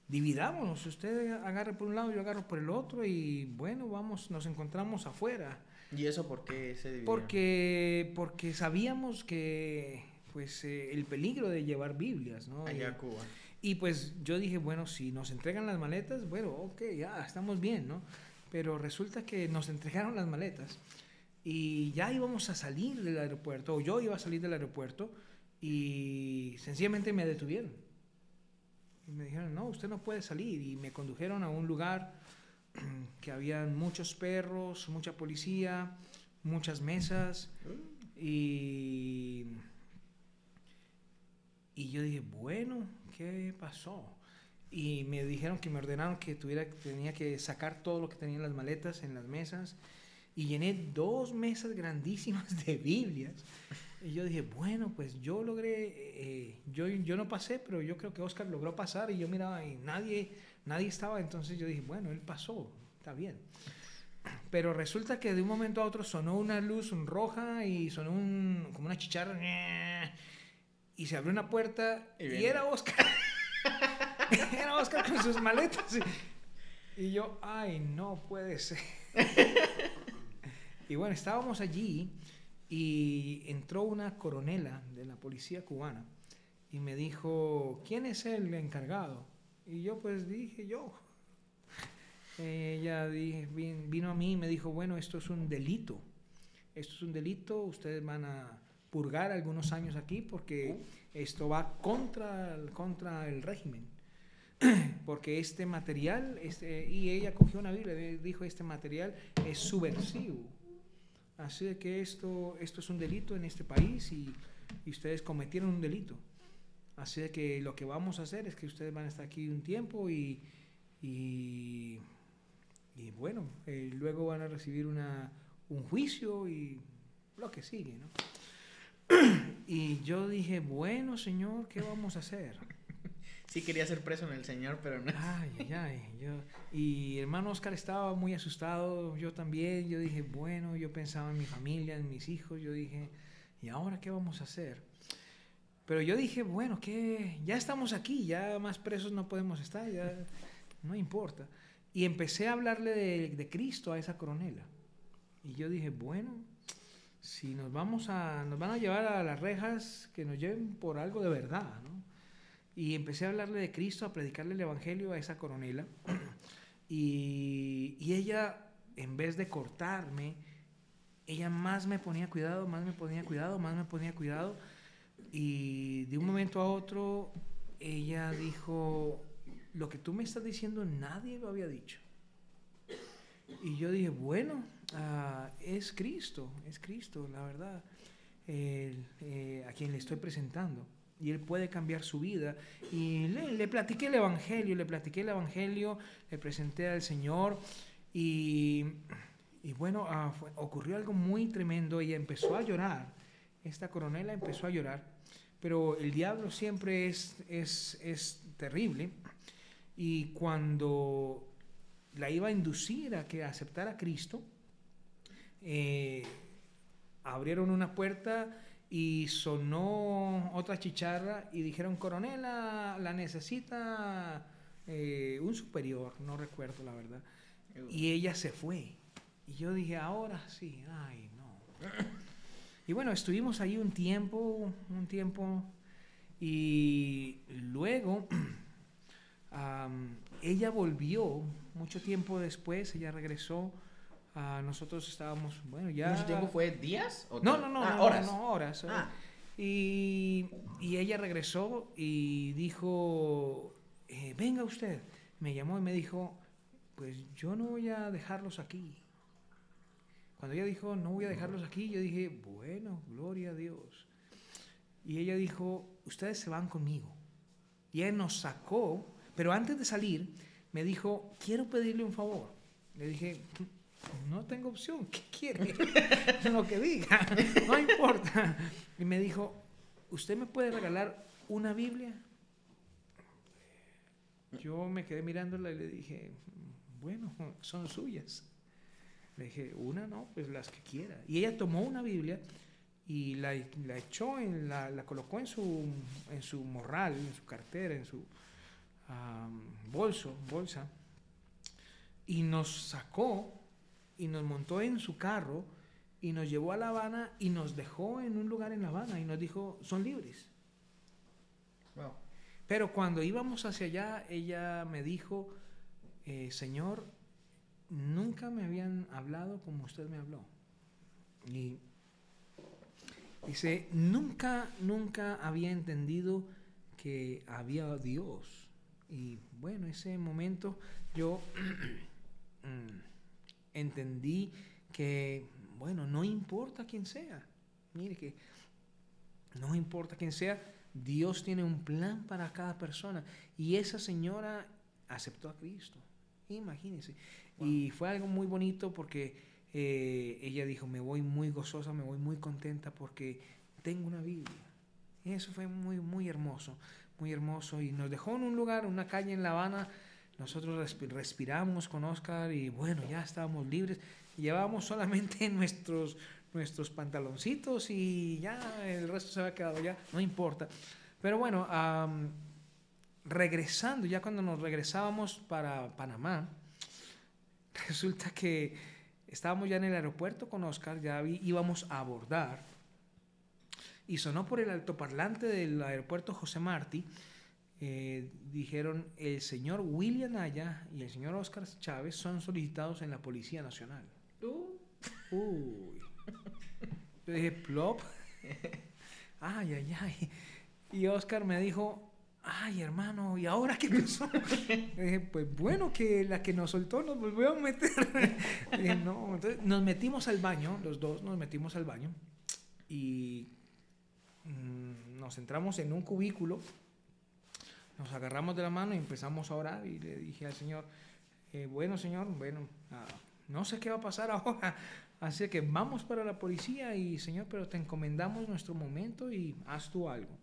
dividámonos, usted agarre por un lado, yo agarro por el otro y bueno, vamos, nos encontramos afuera. ¿Y eso por qué se dividió? Porque, porque sabíamos que pues eh, el peligro de llevar Biblias, ¿no? Allá a Cuba. Y pues yo dije, bueno, si nos entregan las maletas, bueno, ok, ya estamos bien, ¿no? Pero resulta que nos entregaron las maletas y ya íbamos a salir del aeropuerto, o yo iba a salir del aeropuerto y sencillamente me detuvieron y me dijeron, no, usted no puede salir. Y me condujeron a un lugar que habían muchos perros, mucha policía, muchas mesas. Y, y yo dije, bueno, ¿qué pasó? Y me dijeron que me ordenaron que tuviera, tenía que sacar todo lo que tenía en las maletas, en las mesas. Y llené dos mesas grandísimas de Biblias. Y yo dije, bueno, pues yo logré, eh, yo, yo no pasé, pero yo creo que Oscar logró pasar y yo miraba y nadie, nadie estaba, entonces yo dije, bueno, él pasó, está bien. Pero resulta que de un momento a otro sonó una luz roja y sonó un, como una chicharra y se abrió una puerta y, era Oscar. era Oscar con sus maletas. Y, y yo, ay, no puede ser. y bueno, estábamos allí y entró una coronela de la policía cubana y me dijo, ¿quién es el encargado? Y yo pues dije, yo. Ella vino a mí y me dijo, bueno, esto es un delito. Esto es un delito, ustedes van a purgar algunos años aquí porque esto va contra, contra el régimen. Porque este material, este, y ella cogió una Biblia dijo, este material es subversivo. Así que esto, esto es un delito en este país y, y ustedes cometieron un delito. Así que lo que vamos a hacer es que ustedes van a estar aquí un tiempo y, y, bueno, eh, luego van a recibir una, un juicio y lo que sigue, ¿no? Y yo dije, bueno, Señor, ¿qué vamos a hacer? Sí quería ser preso en el Señor, pero no. Ay, ay, ay. Yo, y hermano Oscar estaba muy asustado, yo también. Yo dije, bueno, yo pensaba en mi familia, en mis hijos. Yo dije, ¿y ahora qué vamos a hacer? Pero yo dije, bueno, que ya estamos aquí, ya más presos no podemos estar, ya no importa. Y empecé a hablarle de, de Cristo a esa coronela. Y yo dije, bueno, si nos vamos a, nos van a llevar a las rejas, que nos lleven por algo de verdad, ¿no? Y empecé a hablarle de Cristo, a predicarle el Evangelio a esa coronela. Y, y ella, en vez de cortarme, ella más me ponía cuidado, más me ponía cuidado, más me ponía cuidado. Y de un momento a otro, ella dijo, lo que tú me estás diciendo nadie lo había dicho. Y yo dije, bueno, uh, es Cristo, es Cristo, la verdad, eh, a quien le estoy presentando. Y él puede cambiar su vida. Y le, le, platiqué el Evangelio, le platiqué el Evangelio, le presenté al Señor. Y, y bueno, fue, ocurrió algo muy tremendo. Ella empezó a llorar. Esta coronela empezó a llorar. Pero el diablo siempre es, es, es terrible. Y cuando la iba a inducir a que aceptara a Cristo, eh, abrieron una puerta y sonó otra chicharra y dijeron, coronela, la necesita eh, un superior, no recuerdo la verdad. Y ella se fue. Y yo dije, ahora sí, ay, no. Y bueno, estuvimos ahí un tiempo, un tiempo, y luego ella volvió, mucho tiempo después, ella regresó Uh, nosotros estábamos, bueno, ya... ¿Mucho tiempo fue días? O no, no, no, ah, no, horas. No, horas. Ah. Y, y, ella regresó y dijo, eh, venga usted. Me llamó y me dijo, pues yo no voy a dejarlos aquí. Cuando ella dijo, no voy a dejarlos aquí, yo dije, bueno, gloria a Dios. Y ella dijo, ustedes se van conmigo. Y ella nos sacó, pero antes de salir, me dijo, quiero pedirle un favor. Le dije, no tengo opción, ¿qué quiere? Lo que diga, no importa. Y me dijo, ¿usted me puede regalar una Biblia? Yo me quedé mirándola y le dije, bueno, son suyas. Le dije, una no, pues las que quiera. Y ella tomó una Biblia y la, la echó, en la, la, colocó en su, en su morral, en su cartera, en su um, bolso, bolsa, y nos sacó y nos montó en su carro y nos llevó a La Habana y nos dejó en un lugar en La Habana y nos dijo, son libres. Pero cuando íbamos hacia allá, ella me dijo, eh, Señor, nunca me habían hablado como usted me habló. Y dice, nunca, nunca había entendido que había Dios. Y bueno, ese momento yo... Entendí que, bueno, no importa quién sea. Mire que no importa quién sea, Dios tiene un plan para cada persona. Y esa señora aceptó a Cristo. Imagínense. Y fue algo muy bonito porque eh, ella dijo, me voy muy gozosa, me voy muy contenta porque tengo una Biblia. Y eso fue muy, muy hermoso, muy hermoso. Y nos dejó en un lugar, una calle en La Habana, nosotros respiramos con Oscar y bueno, ya estábamos libres. Llevábamos solamente nuestros, nuestros pantaloncitos y ya el resto se había quedado ya, no importa. Pero bueno, regresando, ya cuando nos regresábamos para Panamá, resulta que estábamos ya en el aeropuerto con Oscar, ya íbamos a abordar. y sonó por el altoparlante del aeropuerto José Martí. Eh, dijeron el señor William Aya y el señor Oscar Chávez son solicitados en la Policía Nacional. Uh. Uy. Yo dije, plop. Ay, ay, ay. Y Oscar me dijo, ay, hermano, ¿y ahora qué pasó? Dije, pues bueno, que la que nos soltó nos volvió a meter. dije, no. Entonces nos metimos al baño, los dos nos metimos al baño y mm, nos entramos en un cubículo, nos agarramos de la mano y empezamos a orar y le dije al Señor, eh, bueno, Señor, bueno, ah, no sé qué va a pasar ahora, así que vamos para la policía y Señor, pero te encomendamos nuestro momento y haz tú algo.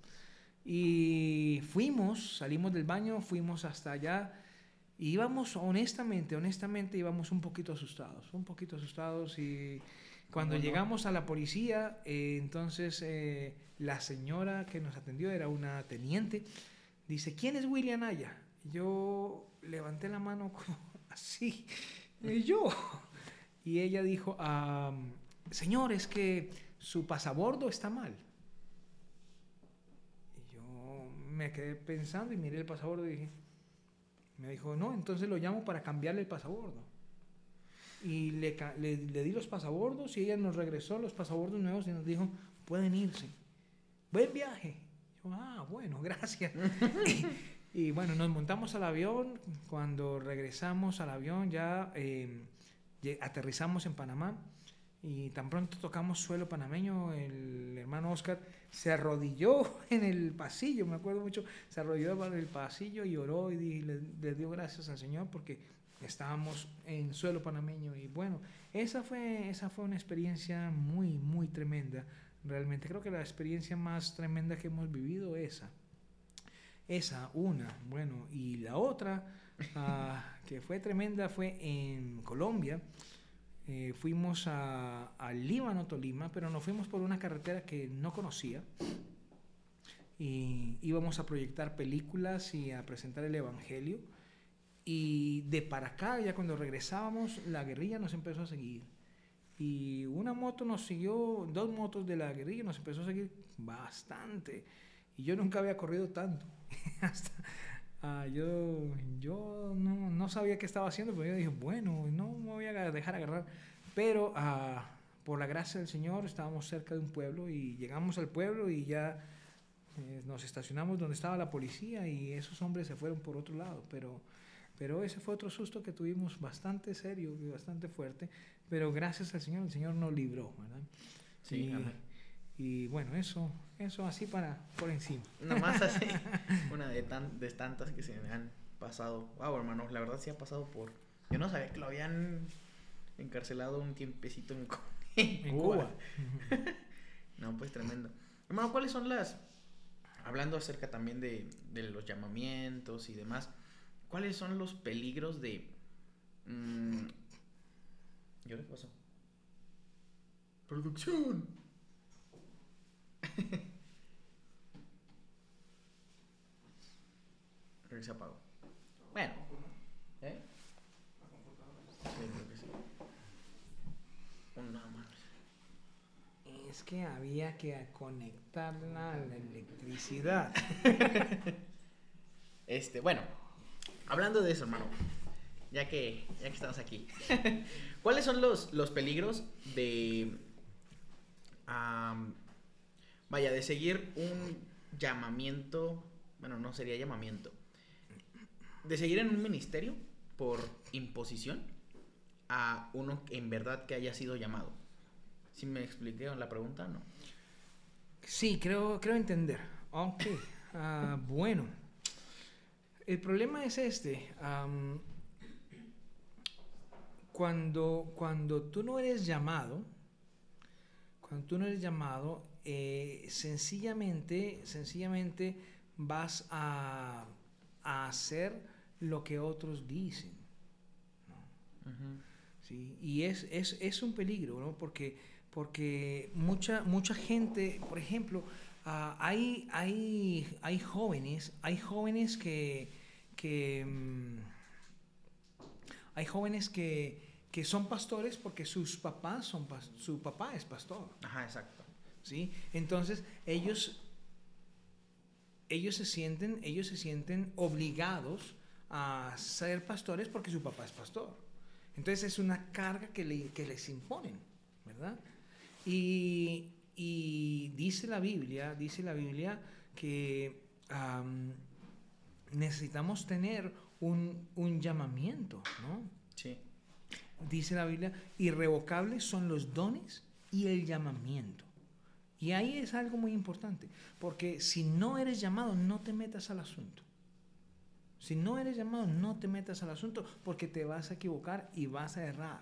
Y fuimos, salimos del baño, fuimos hasta allá y íbamos honestamente, honestamente íbamos un poquito asustados, un poquito asustados y cuando llegamos a la policía, eh, entonces eh, la señora que nos atendió era una teniente, dice, ¿quién es William Aya? Yo levanté la mano como así, y yo. Y ella dijo, señor, es que su pasabordo está mal. Y yo me quedé pensando y miré el pasabordo y dije, me dijo, no, entonces lo llamo para cambiarle el pasabordo. Y le, le, le, di los pasabordos y ella nos regresó los pasabordos nuevos y nos dijo, pueden irse. Buen viaje. Ah, bueno, gracias. y, bueno, nos montamos al avión. Cuando regresamos al avión ya eh, aterrizamos en Panamá y tan pronto tocamos suelo panameño, el hermano Oscar se arrodilló en el pasillo, me acuerdo mucho, se arrodilló en el pasillo y oró y le, le dio gracias al Señor porque estábamos en suelo panameño y bueno, esa fue, esa fue una experiencia muy, muy tremenda. Realmente creo que la experiencia más tremenda que hemos vivido esa. Esa, una, bueno, y la otra, uh, que fue tremenda, fue en Colombia. Eh, fuimos a, a Líbano, Tolima, pero nos fuimos por una carretera que no conocía. Y íbamos a proyectar películas y a presentar el Evangelio. Y de para acá, ya cuando regresábamos, la guerrilla nos empezó a seguir. Y una moto nos siguió, dos motos de la guerrilla nos empezó a seguir bastante. Y yo nunca había corrido tanto. Hasta, uh, yo yo no, no, sabía qué estaba haciendo, pero yo dije, bueno, no me voy a dejar agarrar. Pero uh, por la gracia del Señor estábamos cerca de un pueblo y llegamos al pueblo y ya eh, nos estacionamos donde estaba la policía y esos hombres se fueron por otro lado. Pero pero ese fue otro susto que tuvimos bastante serio y bastante fuerte, pero gracias al Señor, el Señor nos libró, ¿verdad? Sí, y, y bueno, eso, eso así para por encima. Nomás así, una de, tan, de tantas que se me han pasado. Wow, hermano, la verdad sí ha pasado por... Yo no sabía que lo habían encarcelado un tiempecito en, en, En Cuba. no, pues tremendo. Hermano, ¿cuáles son las... Hablando acerca también de, de los llamamientos y demás, ¿Cuáles son los peligros de... Mmm, ¿Yo qué pasó? Producción. Creo que se apagó. Bueno. ¿Eh? Sí, creo que sí. Una más. Es que había que conectarla a la electricidad. este, bueno. Hablando de eso, hermano, ya que, ya que estamos aquí, ¿cuáles son los, los peligros de, um, vaya, de seguir un llamamiento, bueno, no sería llamamiento, de seguir en un ministerio por imposición a uno en verdad que haya sido llamado? ¿Sí me expliqué la pregunta no? Sí, creo, creo entender. Ok, uh, bueno el problema es este. Cuando, cuando tú no eres llamado, cuando tú no eres llamado, eh, sencillamente, sencillamente vas a, a, hacer lo que otros dicen. ¿no? Uh -huh. ¿Sí? Y es, es, es, un peligro, ¿no? Porque, porque mucha, mucha gente, por ejemplo, uh, hay, hay, hay jóvenes, hay jóvenes que, que um, hay jóvenes que, que, son pastores porque sus papás son su papá es pastor. Ajá, exacto. ¿sí? Entonces, ellos, ellos, se sienten, ellos se sienten obligados a ser pastores porque su papá es pastor. Entonces es una carga que, les imponen, ¿verdad? Y, dice la Biblia, dice la Biblia que necesitamos tener un, un, llamamiento, ¿no? Sí. Dice la Biblia, irrevocables son los dones y el llamamiento. Y ahí es algo muy importante, porque si no eres llamado, no te metas al asunto. Si no eres llamado, no te metas al asunto, porque te vas a equivocar y vas a errar.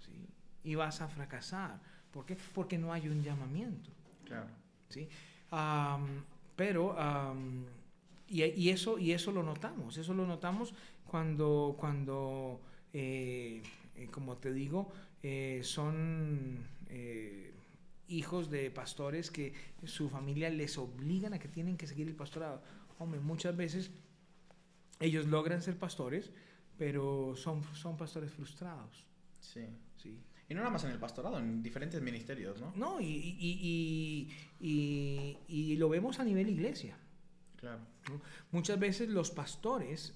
¿sí? Y vas a fracasar. ¿Por qué? Porque no hay un llamamiento. Claro. ¿sí? pero, y, eso, y eso lo notamos, eso lo notamos cuando, cuando eh, eh, como te digo, eh, son hijos de pastores que su familia les obligan a que tienen que seguir el pastorado. Hombre, muchas veces ellos logran ser pastores, pero son, son pastores frustrados. Sí. sí. Y no nada más en el pastorado, en diferentes ministerios, ¿no? No, y, y, y, y lo vemos a nivel iglesia. Claro. Muchas veces los pastores,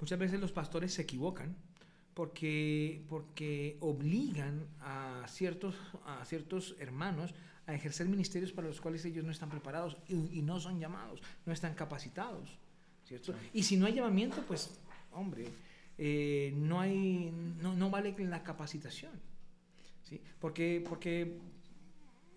muchas veces los pastores se equivocan porque, porque obligan a ciertos, a ciertos hermanos a ejercer ministerios para los cuales ellos no están preparados y, no son llamados, no están capacitados. ¿cierto? Y si no hay llamamiento, pues, hombre, eh, no, hay, no, no, vale la capacitación. ¿sí? Porque, porque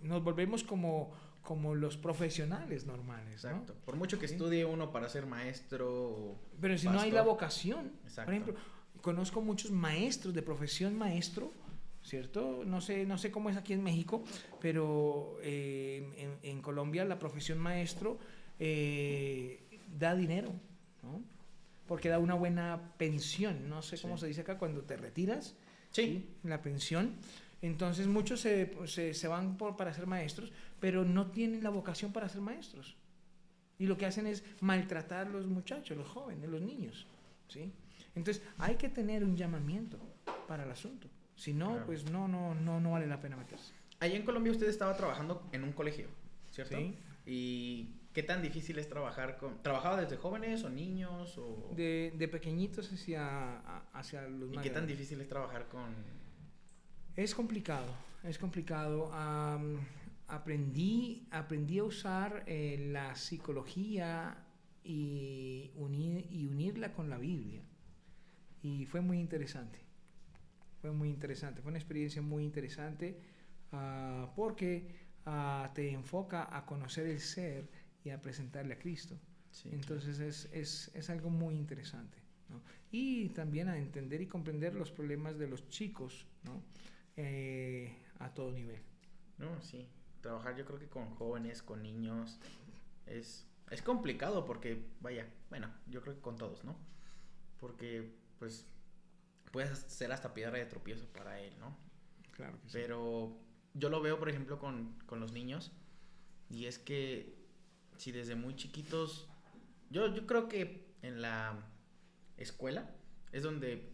nos volvemos como, como los profesionales normales. Exacto. Por mucho que estudie uno para ser maestro. Pero si no hay la vocación, por ejemplo, conozco muchos maestros de profesión maestro, ¿cierto? No sé, no sé cómo es aquí en México, pero eh, en, Colombia la profesión maestro eh, da dinero, ¿no? Porque da una buena pensión, no sé cómo se dice acá, cuando te retiras, sí. la pensión. Entonces muchos se, se, se van por, para ser maestros, pero no tienen la vocación para ser maestros. Y lo que hacen es maltratar a los muchachos, los jóvenes, los niños. ¿sí? Entonces, hay que tener un llamamiento para el asunto. Si no, pues no, no, no, no vale la pena meterse. Allá en Colombia usted estaba trabajando en un colegio, ¿cierto? Sí. ¿Y qué tan difícil es trabajar con... ¿Trabajaba desde jóvenes o niños? O... De, de pequeñitos hacia, hacia los ¿Y qué tan difícil es trabajar con...? Es complicado, es complicado. aprendí, aprendí a usar eh, la psicología y, unir, y unirla con la Biblia. Y fue muy interesante. Fue muy interesante. Fue una experiencia muy interesante ah, porque ah, te enfoca a conocer el ser y a presentarle a Cristo. Entonces es, es, es, algo muy interesante. ¿no? Y también a entender y comprender los problemas de los chicos ¿no? Eh, a todo nivel. No, sí. Trabajar yo creo que con jóvenes, con niños, es, es complicado porque, vaya, bueno, yo creo que con todos, ¿no? Porque pues puede ser hasta piedra de tropiezo para él, ¿no? Claro que sí. Pero yo lo veo, por ejemplo, con, los niños, y es que si desde muy chiquitos, yo, yo creo que en la escuela es donde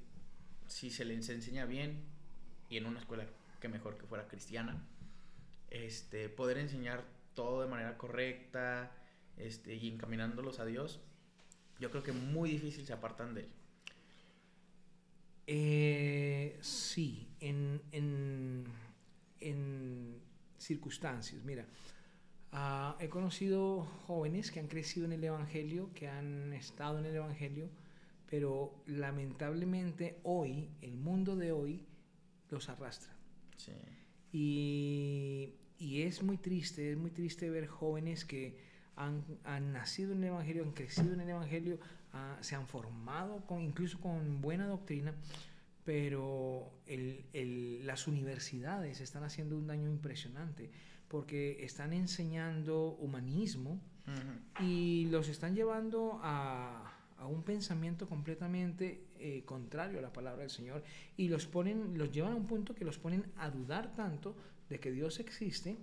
si se les enseña bien, y en una escuela que mejor que fuera cristiana, este, poder enseñar todo de manera correcta este, y encaminándolos a Dios, yo creo que muy difícil se apartan de él. Eh, sí, en, circunstancias. Mira, ah, he conocido jóvenes que han crecido en el Evangelio, que han estado en el Evangelio, pero lamentablemente hoy, el mundo de hoy, los arrastra. Y, y, es muy triste, es muy triste ver jóvenes que han, han, nacido en el Evangelio, han crecido en el Evangelio, ah, se han formado con, incluso con buena doctrina, pero el, el, las universidades están haciendo un daño impresionante porque están enseñando humanismo y los están llevando a, a un pensamiento completamente eh, contrario a la palabra del Señor y los ponen, los llevan a un punto que los ponen a dudar tanto de que Dios existe,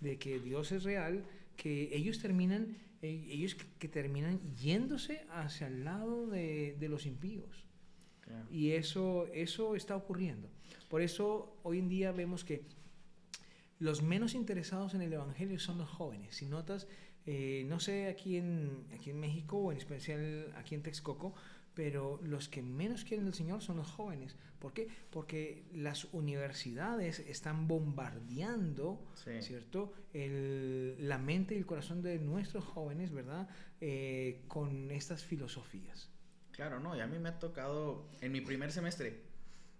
de que Dios es real, que ellos terminan, eh, ellos que terminan yéndose hacia el lado de, de los impíos. Y eso, eso está ocurriendo. Por eso hoy en día vemos que los menos interesados en el Evangelio son los jóvenes. Si notas, eh, no sé aquí en, aquí en México o en especial aquí en Texcoco, pero los que menos quieren el Señor son los jóvenes. ¿Por qué? Porque las universidades están bombardeando, ¿cierto? El, la mente y el corazón de nuestros jóvenes, ¿verdad? Eh, con estas filosofías. Claro, no, y a mí me ha tocado, en mi primer semestre,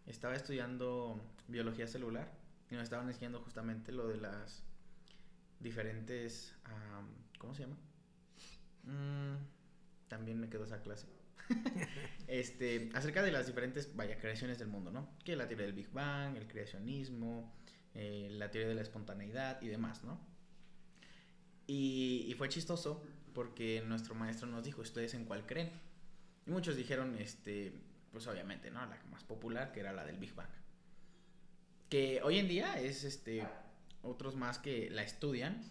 estaba estudiando biología celular y nos estaban enseñando justamente lo de las diferentes, ¿cómo se llama? Mm, también me quedó esa clase este, acerca de las diferentes, vaya, creaciones del mundo, ¿no? Que la teoría del Big Bang, el creacionismo, eh, la teoría de la espontaneidad y demás, ¿no? Y, fue chistoso porque nuestro maestro nos dijo, ¿ustedes en cuál creen? Y muchos dijeron, este, pues obviamente, ¿no? La más popular, que era la del Big Bang. Que hoy en día es, este, otros más que la estudian,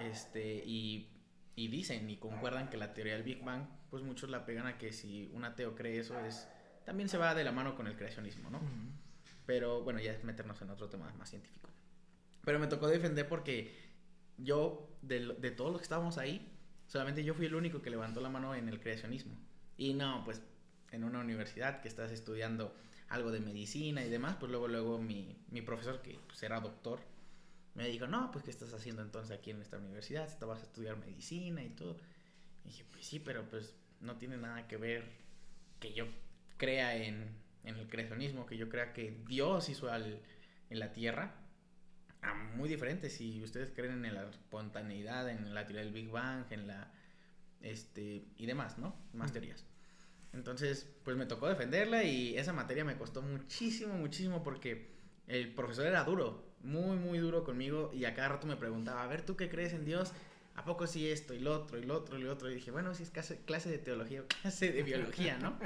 este, y, y dicen y concuerdan que la teoría del Big Bang pues muchos la pegan a que si un ateo cree eso es también se va de la mano con el creacionismo, ¿no? Pero bueno, ya es meternos en otro tema más científico. Pero me tocó defender porque yo, de, de todos los que estábamos ahí, solamente yo fui el único que levantó la mano en el creacionismo. Y no, pues en una universidad que estás estudiando algo de medicina y demás, pues luego, luego mi, mi profesor, que pues, era doctor, me dijo, no, pues ¿qué estás haciendo entonces aquí en esta universidad? Estabas a estudiar medicina y todo. Y dije, pues sí, pero pues no tiene nada que ver que yo crea en, el creacionismo, que yo crea que Dios hizo al, en la tierra. Ah, muy diferente si ustedes creen en la espontaneidad, en la teoría del Big Bang, en la este y demás, ¿no? Más teorías. Entonces, pues me tocó defenderla y esa materia me costó muchísimo, muchísimo porque el profesor era duro, muy, muy duro conmigo y a cada rato me preguntaba, a ver, ¿tú qué crees en Dios? ¿a poco sí esto y lo otro y lo otro y lo otro? Y dije, bueno, si es clase, de teología o clase de biología, ¿no?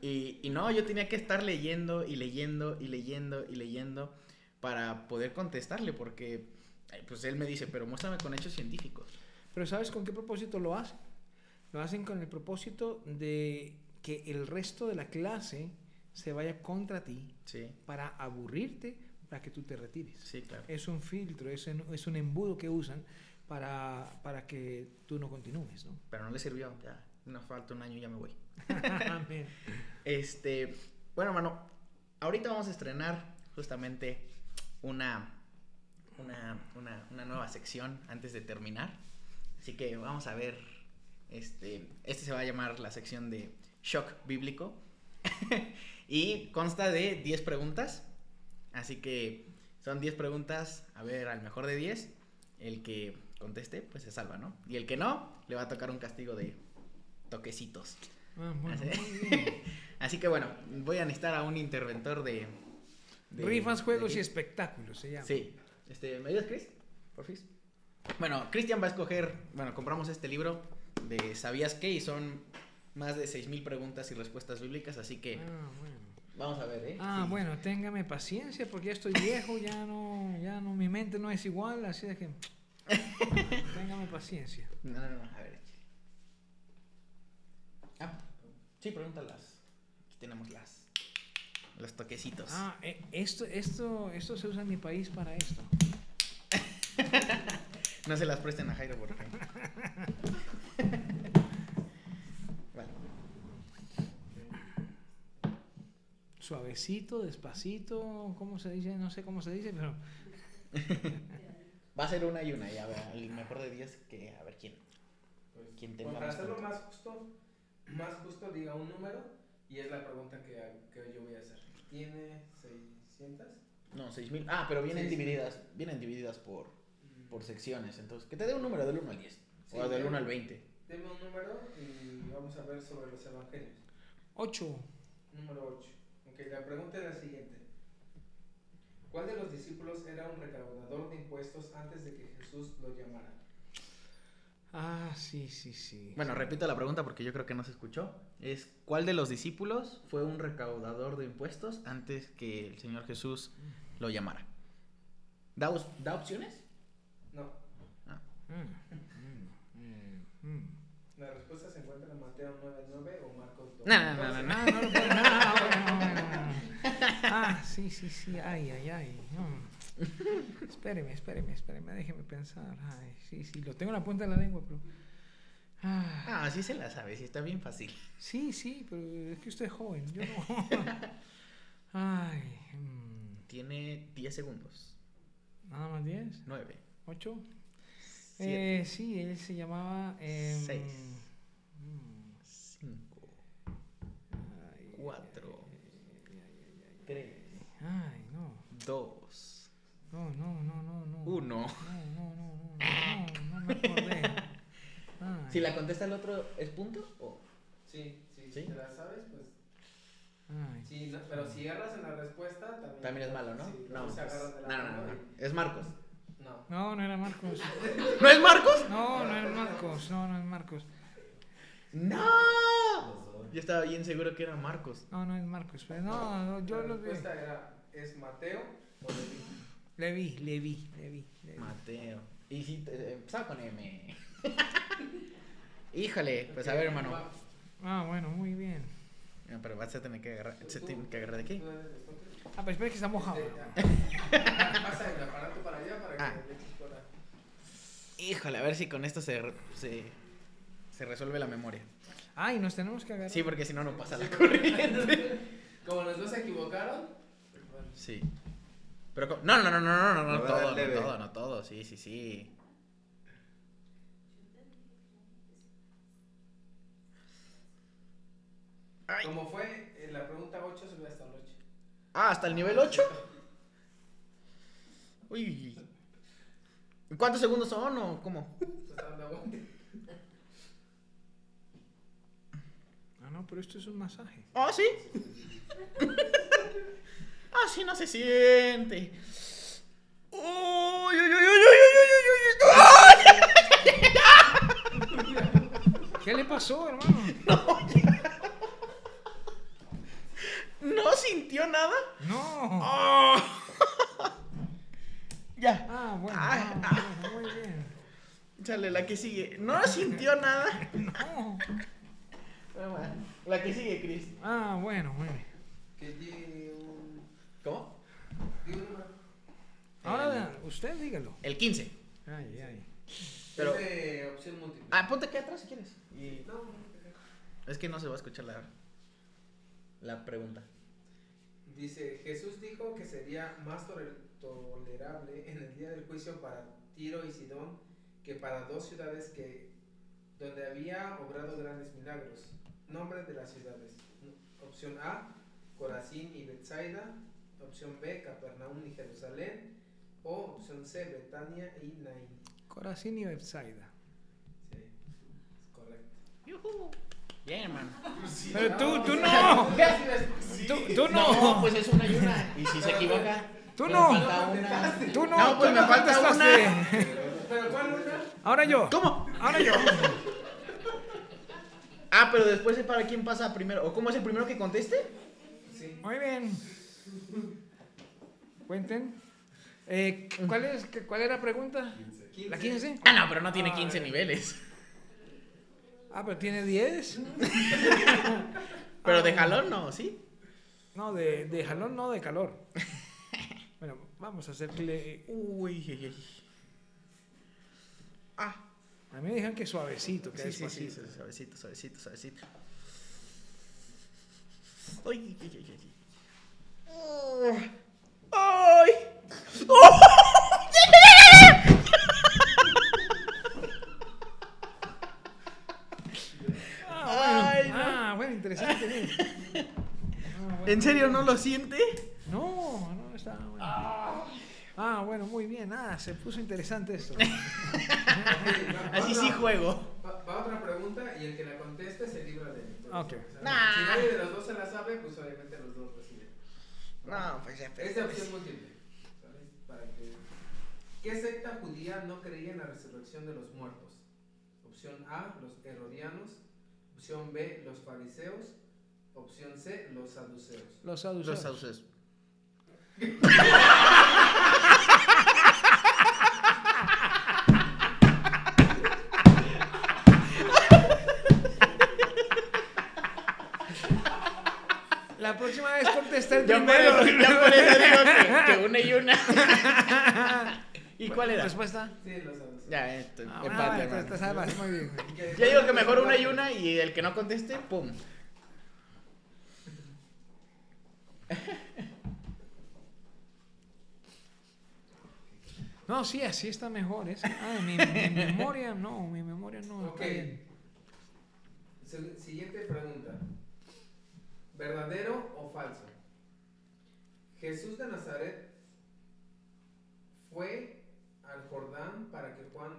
Y, y, no, yo tenía que estar leyendo y leyendo y leyendo y leyendo para poder contestarle, porque pues él me dice, pero muéstrame con hechos científicos. Pero ¿sabes con qué propósito lo hacen? Lo hacen con el propósito de que el resto de la clase se vaya contra ti sí. para aburrirte, para que tú te retires. Sí, claro. Es un filtro, es es un embudo que usan para, para que tú no continúes, ¿no? Pero no le sirvió, ya nos falta un año y ya me voy. este, bueno, mano, ahorita vamos a estrenar justamente una, una, una, una nueva sección antes de terminar. Así que vamos a ver, este, este se va a llamar la sección de shock bíblico. y consta de 10 preguntas. Así que son 10 preguntas, a ver, al mejor de 10. El que conteste, pues se salva, ¿no? Y el que no, le va a tocar un castigo de toquecitos. Ah, Así, que bueno, voy a necesitar a un interventor de... Rifas, juegos y espectáculos se llama. Sí. Este, ¿Me ayudas, Chris? Por fin. Bueno, Cristian va a escoger, bueno, compramos este libro de ¿Sabías qué? Y son más de 6.000 preguntas y respuestas bíblicas, así que... Ah, bueno. Vamos a ver, ¿eh? Ah, bueno, téngame paciencia porque ya estoy viejo, ya no, ya no, mi mente no es igual, así de que... Téngame paciencia. No, no, no, a ver. Ah, sí, pregúntalas. Aquí tenemos las. Los toquecitos. Ah, eh, esto, esto, esto se usa en mi país para esto. no se las presten a Jairo, por ejemplo. Suavecito, despacito, ¿cómo se dice? No sé cómo se dice, pero. Va a ser una y una, y a ver, el mejor de 10 que a ver quién. Pues, quién tenga para hacerlo más justo, más justo diga un número y es la pregunta que, que yo voy a hacer. ¿Tiene 600? No, 6000. Ah, pero vienen divididas, vienen divididas por, mm. por secciones, entonces que te dé un número del 1 al 10 o del 1 al 20. Deme un número y vamos a ver sobre los evangelios. 8. Número 8. Ok, la pregunta es la siguiente. ¿Cuál de los discípulos era un recaudador de impuestos antes de que Jesús lo llamara? Ah, sí, sí, sí. Bueno, repito la pregunta porque yo creo que no se escuchó. Es ¿cuál de los discípulos fue un recaudador de impuestos antes que el Señor Jesús lo llamara? ¿Da, da opciones? No. Ah. Mm, mm, mm, la respuesta se encuentra en Mateo 9.9 o Marcos 2. No, no, no, no. no, no, Ah, sí, sí, sí. Ay, ay, ay. espéreme, espéreme, espéreme, déjeme pensar. Ay, sí, sí, lo tengo en la punta de la lengua, pero... Ah, Ah, sí se la sabe, sí está bien fácil. sí, sí, pero es que usted es joven, yo no. Ay, mm, Tiene 10 segundos. nada más 10, 9. 8. Siete. Eh, sí, él se llamaba... em, Seis. mm, 5. ay, 4. 3. Ay, no. 2. No, no, no, no, no. 1. No, no, no, no, no, no me acordé. Ay, Si la contesta el otro, ¿es punto? ¿O? Sí, sí, ¿Sí? si te la sabes, pues ay. sí, no, pero si erras en la respuesta, también. También es malo, ¿no? Sí, no, no, se pues, la no, no, no, no. Es Marcos. No. No, no era Marcos. ¿No es Marcos? No, no es Marcos. No, no es Marcos. ¡No! Yo estaba bien seguro que era Marcos. No, no es Marcos. Pero no, no, yo lo vi. respuesta era: ¿es Mateo o Leví? Le vi, le vi, le vi. le vi. Mateo. Y si te- empezaba con M. Híjole, pues a ver, hermano. Ah, bueno, muy bien. No, pero vas a tener que agarrar. ¿Se tú- tiene que agarrar de aquí? Ah, pero espera que está mojado. Ah, Pasa el aparato para allá para que Ah. le. Híjole, a ver si con esto se, se, se resuelve la memoria. Ah, y nos tenemos que agarrar. Sí, porque si no, no pasa la corriente. Como los dos se equivocaron, pues bueno. Sí. Pero, no, no, no, no, no, no, no, todo, no todo, no todo, sí, sí, sí. Ay. Como fue en la pregunta 8, sube hasta el 8. Ah, hasta el nivel 8. Uy. ¿Cuántos segundos son o cómo? no, pero esto es un masaje. ¿Ah, sí? ah, sí, no se siente. ¡Uy, ¿Qué le pasó, hermano? No, ¿No sintió nada? No. Oh. Ya. Ah, bueno, ah, ah, ah. muy bien. Chale, la que sigue. ¿No sintió nada? no. La que sigue, Chris. Ah, bueno, muy bien. Que di un. ¿Cómo? Un. Ahora usted dígalo. El 15. Ay, ay. Pero- Es opción múltiple. Ah, ponte aquí atrás si quieres. Y- No, Es que no se va a escuchar la, la pregunta. Dice, Jesús dijo que sería más tole- tolerable en el día del juicio para Tiro y Sidón que para dos ciudades que donde había obrado grandes milagros. Nombres de las ciudades. Opción A, Corazín y Bethsaida. Opción B, Capernaum y Jerusalén. O opción C, Betania y Naín. Corazín y Bethsaida. Sí, es correcto. Yujú. Bien, hermano. Pero tú, tú no. ¿Qué haces? Tú, tú No, no. pues es una y una. Y si se equivoca, Tú no. falta una. Tú no. No, pues tú me falta contestaste. ¿Pero cuál una? Ahora yo. ¿Cómo? Ahora yo. Ah, pero después es para quién pasa primero. ¿O cómo es el primero que conteste? Sí. Muy bien. Cuenten. Eh, ¿cuál, es, qué- ¿Cuál era la pregunta? ¿La 15? Ah, no, pero no tiene Ah, 15 ya. niveles. Ah, pero tiene 10. Pero de jalón no, ¿sí? No, de, de jalón, no de calor. Bueno, vamos a hacerle. Uy, ay, ay. Ah, A mí me dijeron que suavecito, que sí, sí, suavecito, suavecito, suavecito. Ay, ay, ay, ay. Ay. Ah, Ay, bueno, no. ah, bueno, interesante. Ah, bueno. ¿En serio no lo siente? No, no, está bueno. Ah, bueno, muy bien. Ah, se puso interesante esto. Así sí juego. Va, va otra pregunta y el que la conteste se libra de mí. Ok. O sea, Nah. Si nadie de los dos se la sabe, pues obviamente los dos reciben. No, pues ya. Es de opción múltiple. ¿sabes? Para que... ¿Qué secta judía no creía en la resurrección de los muertos? Opción A, los herodianos. Opción B, los fariseos. Opción C, los saduceos. Los saduceos. Los sauces. La próxima vez contesté el Ya por primero. eso, ya por eso digo que, que una y una. ¿Y cuál era? Respuesta. Sí, lo sabes. Ya, esto, Ah, empate, bueno, hermano. te- te salvas, muy bien. güey. Yo digo que mejor una y una y el que no conteste, pum. No, sí, así está mejor. Es, ah, mi, mi memoria no, mi memoria no. Ok. Está bien. Siguiente pregunta. ¿Verdadero o falso? Jesús de Nazaret fue al Jordán para que Juan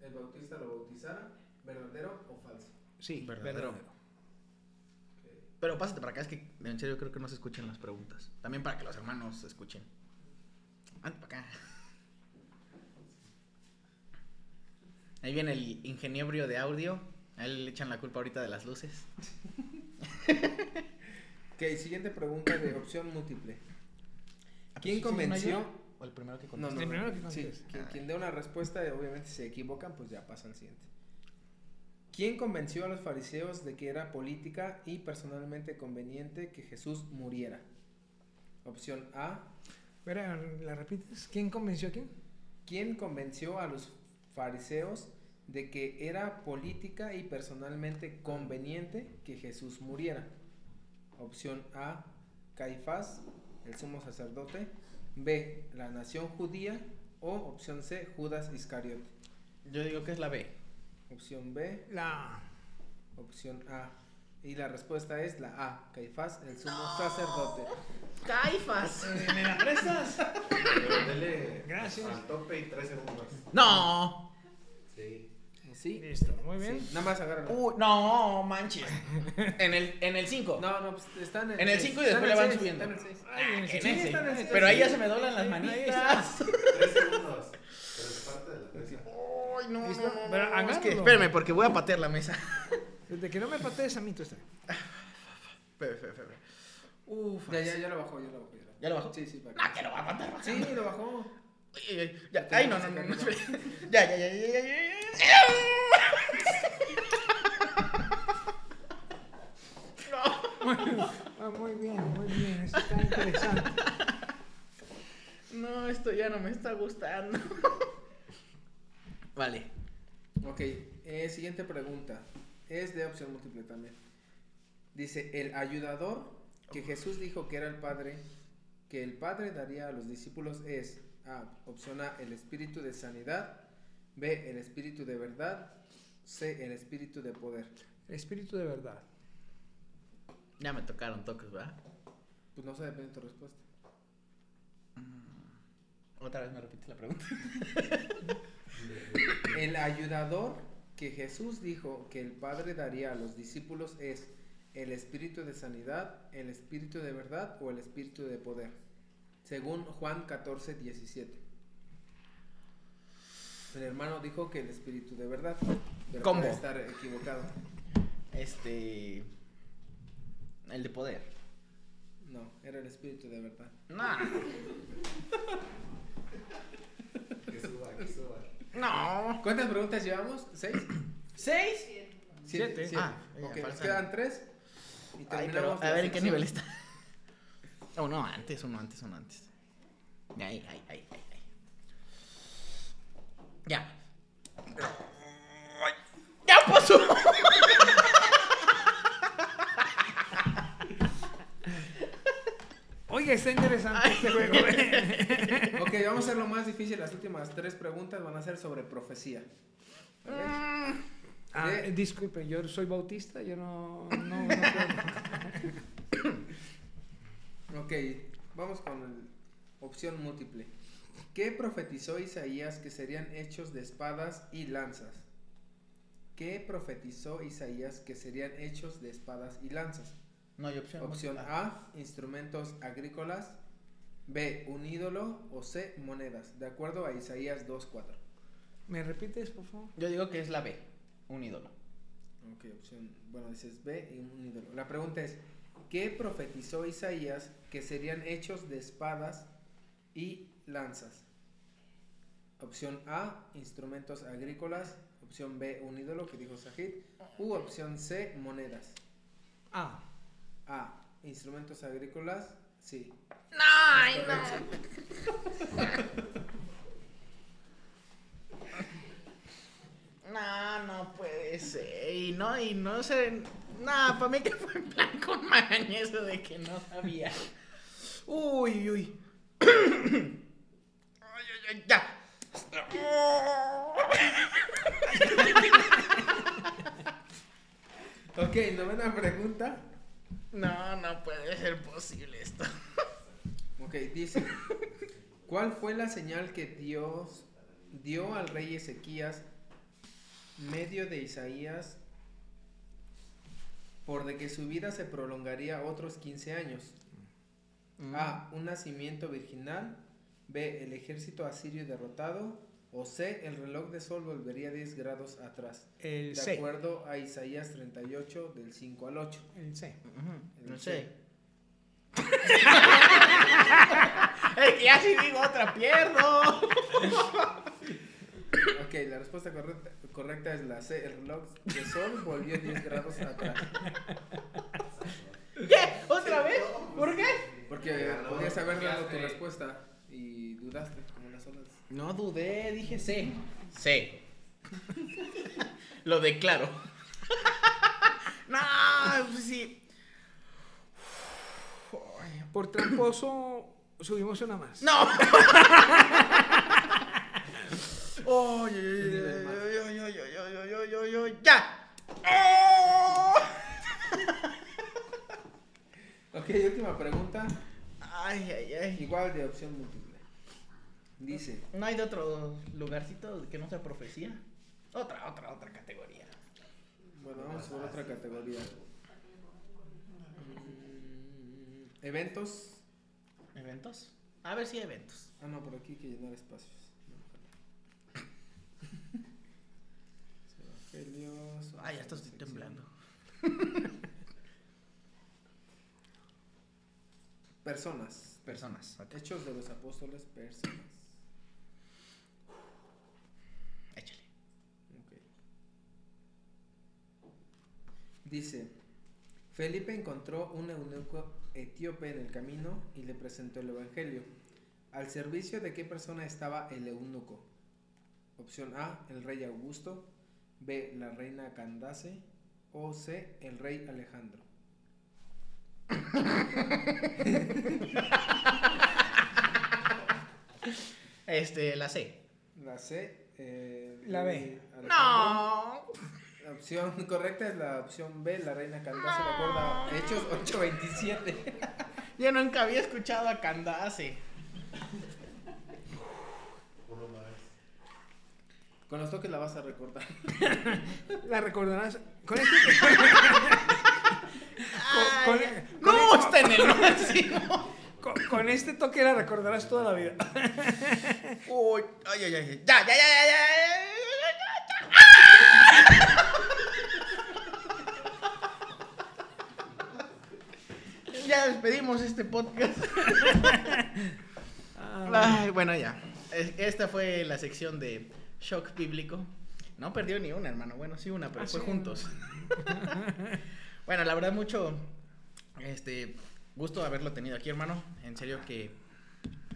el Bautista lo bautizara. ¿Verdadero o falso? Sí, Verdadero. verdadero. Pero pásate para acá, es que en serio creo que no se escuchan las preguntas. También para que los hermanos escuchen. Ante para acá. Ahí viene el ingeniebrio de audio. A él le echan la culpa ahorita de las luces. Ok, siguiente pregunta de opción múltiple. ¿Quién ¿Sí, convenció? no hay ¿O el primero que No, conteste? no, El no. primero que Sí, quien, Ah. quien dé una respuesta, obviamente si se equivocan, pues ya pasa al siguiente. ¿Quién convenció a los fariseos de que era política y personalmente conveniente que Jesús muriera? Opción A. Espera, ¿la repites? ¿Quién convenció a quién? ¿Quién convenció a los fariseos de que era política y personalmente conveniente que Jesús muriera? Opción A. Caifás, el sumo sacerdote. B. La nación judía. O opción C. Judas Iscariote. Yo digo que es la B. Opción B, La. opción A. Y la respuesta es la A, Caifás, el sumo sacerdote. ¡Caifas! ¿Me la prestas? Pero dele Gracias. al tope y tres segundos. ¡No! Sí. ¿Sí? Listo, muy bien. Sí, Nada más agárralo. Uy, no, manches. En el 5. En el 5 No, no, pues están en En el seis. cinco y después le van seis, subiendo. están en seis. Ay, en el En sí, el- Pero ahí ya se me doblan las manitas. Tres segundos. Pero es parte de la. Ay, no, ¿Listo? no, no, Pero no, es que agárralo. espérame, porque voy a patear la mesa. Desde que no me patees a mí, tú estás. Espera, espera, espera. Uf. Ya, ya, ya lo bajó, ya lo bajó. Ya lo, ¿Ya lo bajó? Sí, sí, para Ah, que lo va a matar. Sí, lo bajó. Ay, ya. Ay, no, no, no, no. Ya, ya, ya, ya, ya, ya, ya. Ah, muy bien, muy bien. Esto está interesante. No, esto ya no me está gustando. Vale. Ok, eh, siguiente pregunta. Es de opción múltiple también. Dice, el ayudador que Jesús dijo que era el Padre, que el Padre daría a los discípulos es A, opción A, el espíritu de sanidad, B, el espíritu de verdad, C, el espíritu de poder. Espíritu de verdad. Ya me tocaron toques, ¿verdad? Pues no sé, depende de tu respuesta. Otra vez me repite la pregunta. El ayudador que Jesús dijo que el Padre daría a los discípulos es el espíritu de sanidad, el espíritu de verdad o el espíritu de poder, según Juan 14, 17. El hermano dijo que el espíritu de verdad, pero Combo. puede estar equivocado. Este. El de poder. No, era el espíritu de verdad. Nah. Que suba, que suba. No. ¿Cuántas preguntas llevamos? ¿Seis? ¿Seis? Siete. Ah, ya, ok, nos quedan tres. Y Ay, pero a ver en qué nivel está. Oh, no, antes, uno antes, uno antes. Ahí, ahí, ahí. Ya. ¡Ya pasó! Oye, está interesante este juego. ¿eh? Ok, vamos a hacer lo más difícil. Las últimas tres preguntas van a ser sobre profecía. ¿Vale? Ah, De- eh, disculpe, yo soy bautista, yo no, no, no puedo. Ok, vamos con la opción múltiple. ¿Qué profetizó Isaías que serían hechos de espadas y lanzas? ¿Qué profetizó Isaías que serían hechos de espadas y lanzas? No hay opción. Opción A, instrumentos agrícolas. B, un ídolo. O C, monedas. De acuerdo a Isaías 2.4. ¿Me repites, por favor? Yo digo que es la B. Un ídolo. Ok, opción. Bueno, dices B y un ídolo. La pregunta es: ¿qué profetizó Isaías que serían hechos de espadas y lanzas? Opción A, instrumentos agrícolas. Opción B, un ídolo que dijo Sajid. U opción C, monedas. Ah, A, instrumentos agrícolas. Sí. Ay, no. No, no puede ser. Y no, y no sé. No, para mí que fue en plan con maña eso de que no sabía. Uy, uy. Ay, ay, ay, ya. Ok, novena pregunta. No, no puede ser posible esto. Ok, dice, ¿cuál fue la señal que Dios dio al rey Ezequías, medio de Isaías, por de que su vida se prolongaría otros 15 años? A, un nacimiento virginal, B, el ejército asirio derrotado, o C, el reloj de sol volvería 10 grados atrás. El De C. acuerdo a Isaías 38, del 5 al 8. El C. No El sé. C. Es que ya si digo otra pierdo. Ok, la respuesta correcta, correcta es la C, el reloj de sol volvió 10 grados atrás. ¿Qué? ¿Otra vez? ¿Por qué? Porque podías haber dado tu respuesta y dudaste, como las olas. No dudé, dije C. C. Lo declaro. no, pues sí. Por tramposo subimos una más. No. Ya! ok, última pregunta. Ay, ay, ay. Igual de opción múltiple. Dice. ¿No hay de otro lugarcito que no sea profecía? Otra, otra, otra categoría. Bueno, vamos por otra categoría. Mm, ¿Eventos? ¿Eventos? A ver si eventos. Ah, no, por aquí hay que llenar espacios. Evangelios. Ay, ya estoy temblando. Personas. Personas. Hechos de los apóstoles, personas. Échale. Ok. Dice, Felipe encontró un eunuco etíope en el camino y le presentó el evangelio. ¿Al servicio de qué persona estaba el eunuco? Opción A, el rey Augusto. B, la reina Candace. O C, el rey Alejandro. Este, la C. La C, eh, La B. Alejandro. No. La opción correcta es la opción B, la reina Candace, de acuerdo a Hechos 827. Yo nunca había escuchado a Candace. Uno más. Con los toques la vas a recordar. La recordarás. Con este. Con- ya. con- no, está en el máximo. Con, con este toque la recordarás toda la vida. Uy, ay, ay, ay. Ya, ya, ya, ya, ya, ya, ya. Ya despedimos este podcast. Ah, Ay, bueno, ya. Es- Esta fue la sección de shock bíblico. No perdió ni una, hermano. Bueno, sí una, pero Ah, fue sí. juntos. bueno, la verdad mucho este gusto haberlo tenido aquí, hermano. En serio que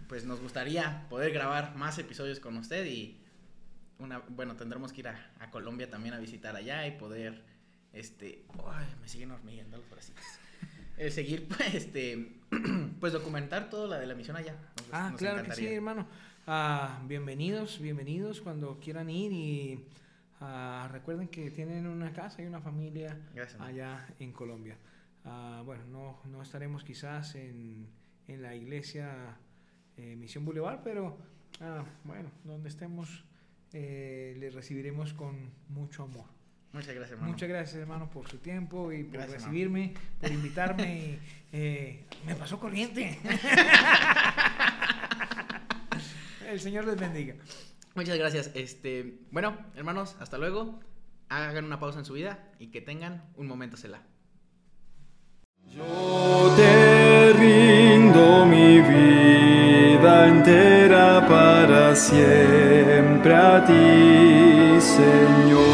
pues nos gustaría poder grabar más episodios con usted y una bueno, tendremos que ir a, a Colombia también a visitar allá y poder este, ay, me siguen hormigueando los bracitos. El seguir pues este pues documentar todo la de la misión allá. Nos- Ah, nos claro que sí, hermano. Ah, bienvenidos, bienvenidos cuando quieran ir y ah, recuerden que tienen una casa y una familia Gracias. allá en Colombia. Ah, bueno, no, no estaremos quizás en, en la iglesia eh, Misión Boulevard, pero ah, bueno, donde estemos eh, le recibiremos con mucho amor. Muchas gracias, hermano. Muchas gracias, hermano, por su tiempo y por Gracias, hermano. recibirme, por invitarme. eh, me pasó corriente. El Señor les bendiga. Muchas gracias. Este, bueno, hermanos, hasta luego. Hagan una pausa en su vida y que tengan un momento Selah. Yo te rindo mi vida entera para siempre a ti, Señor.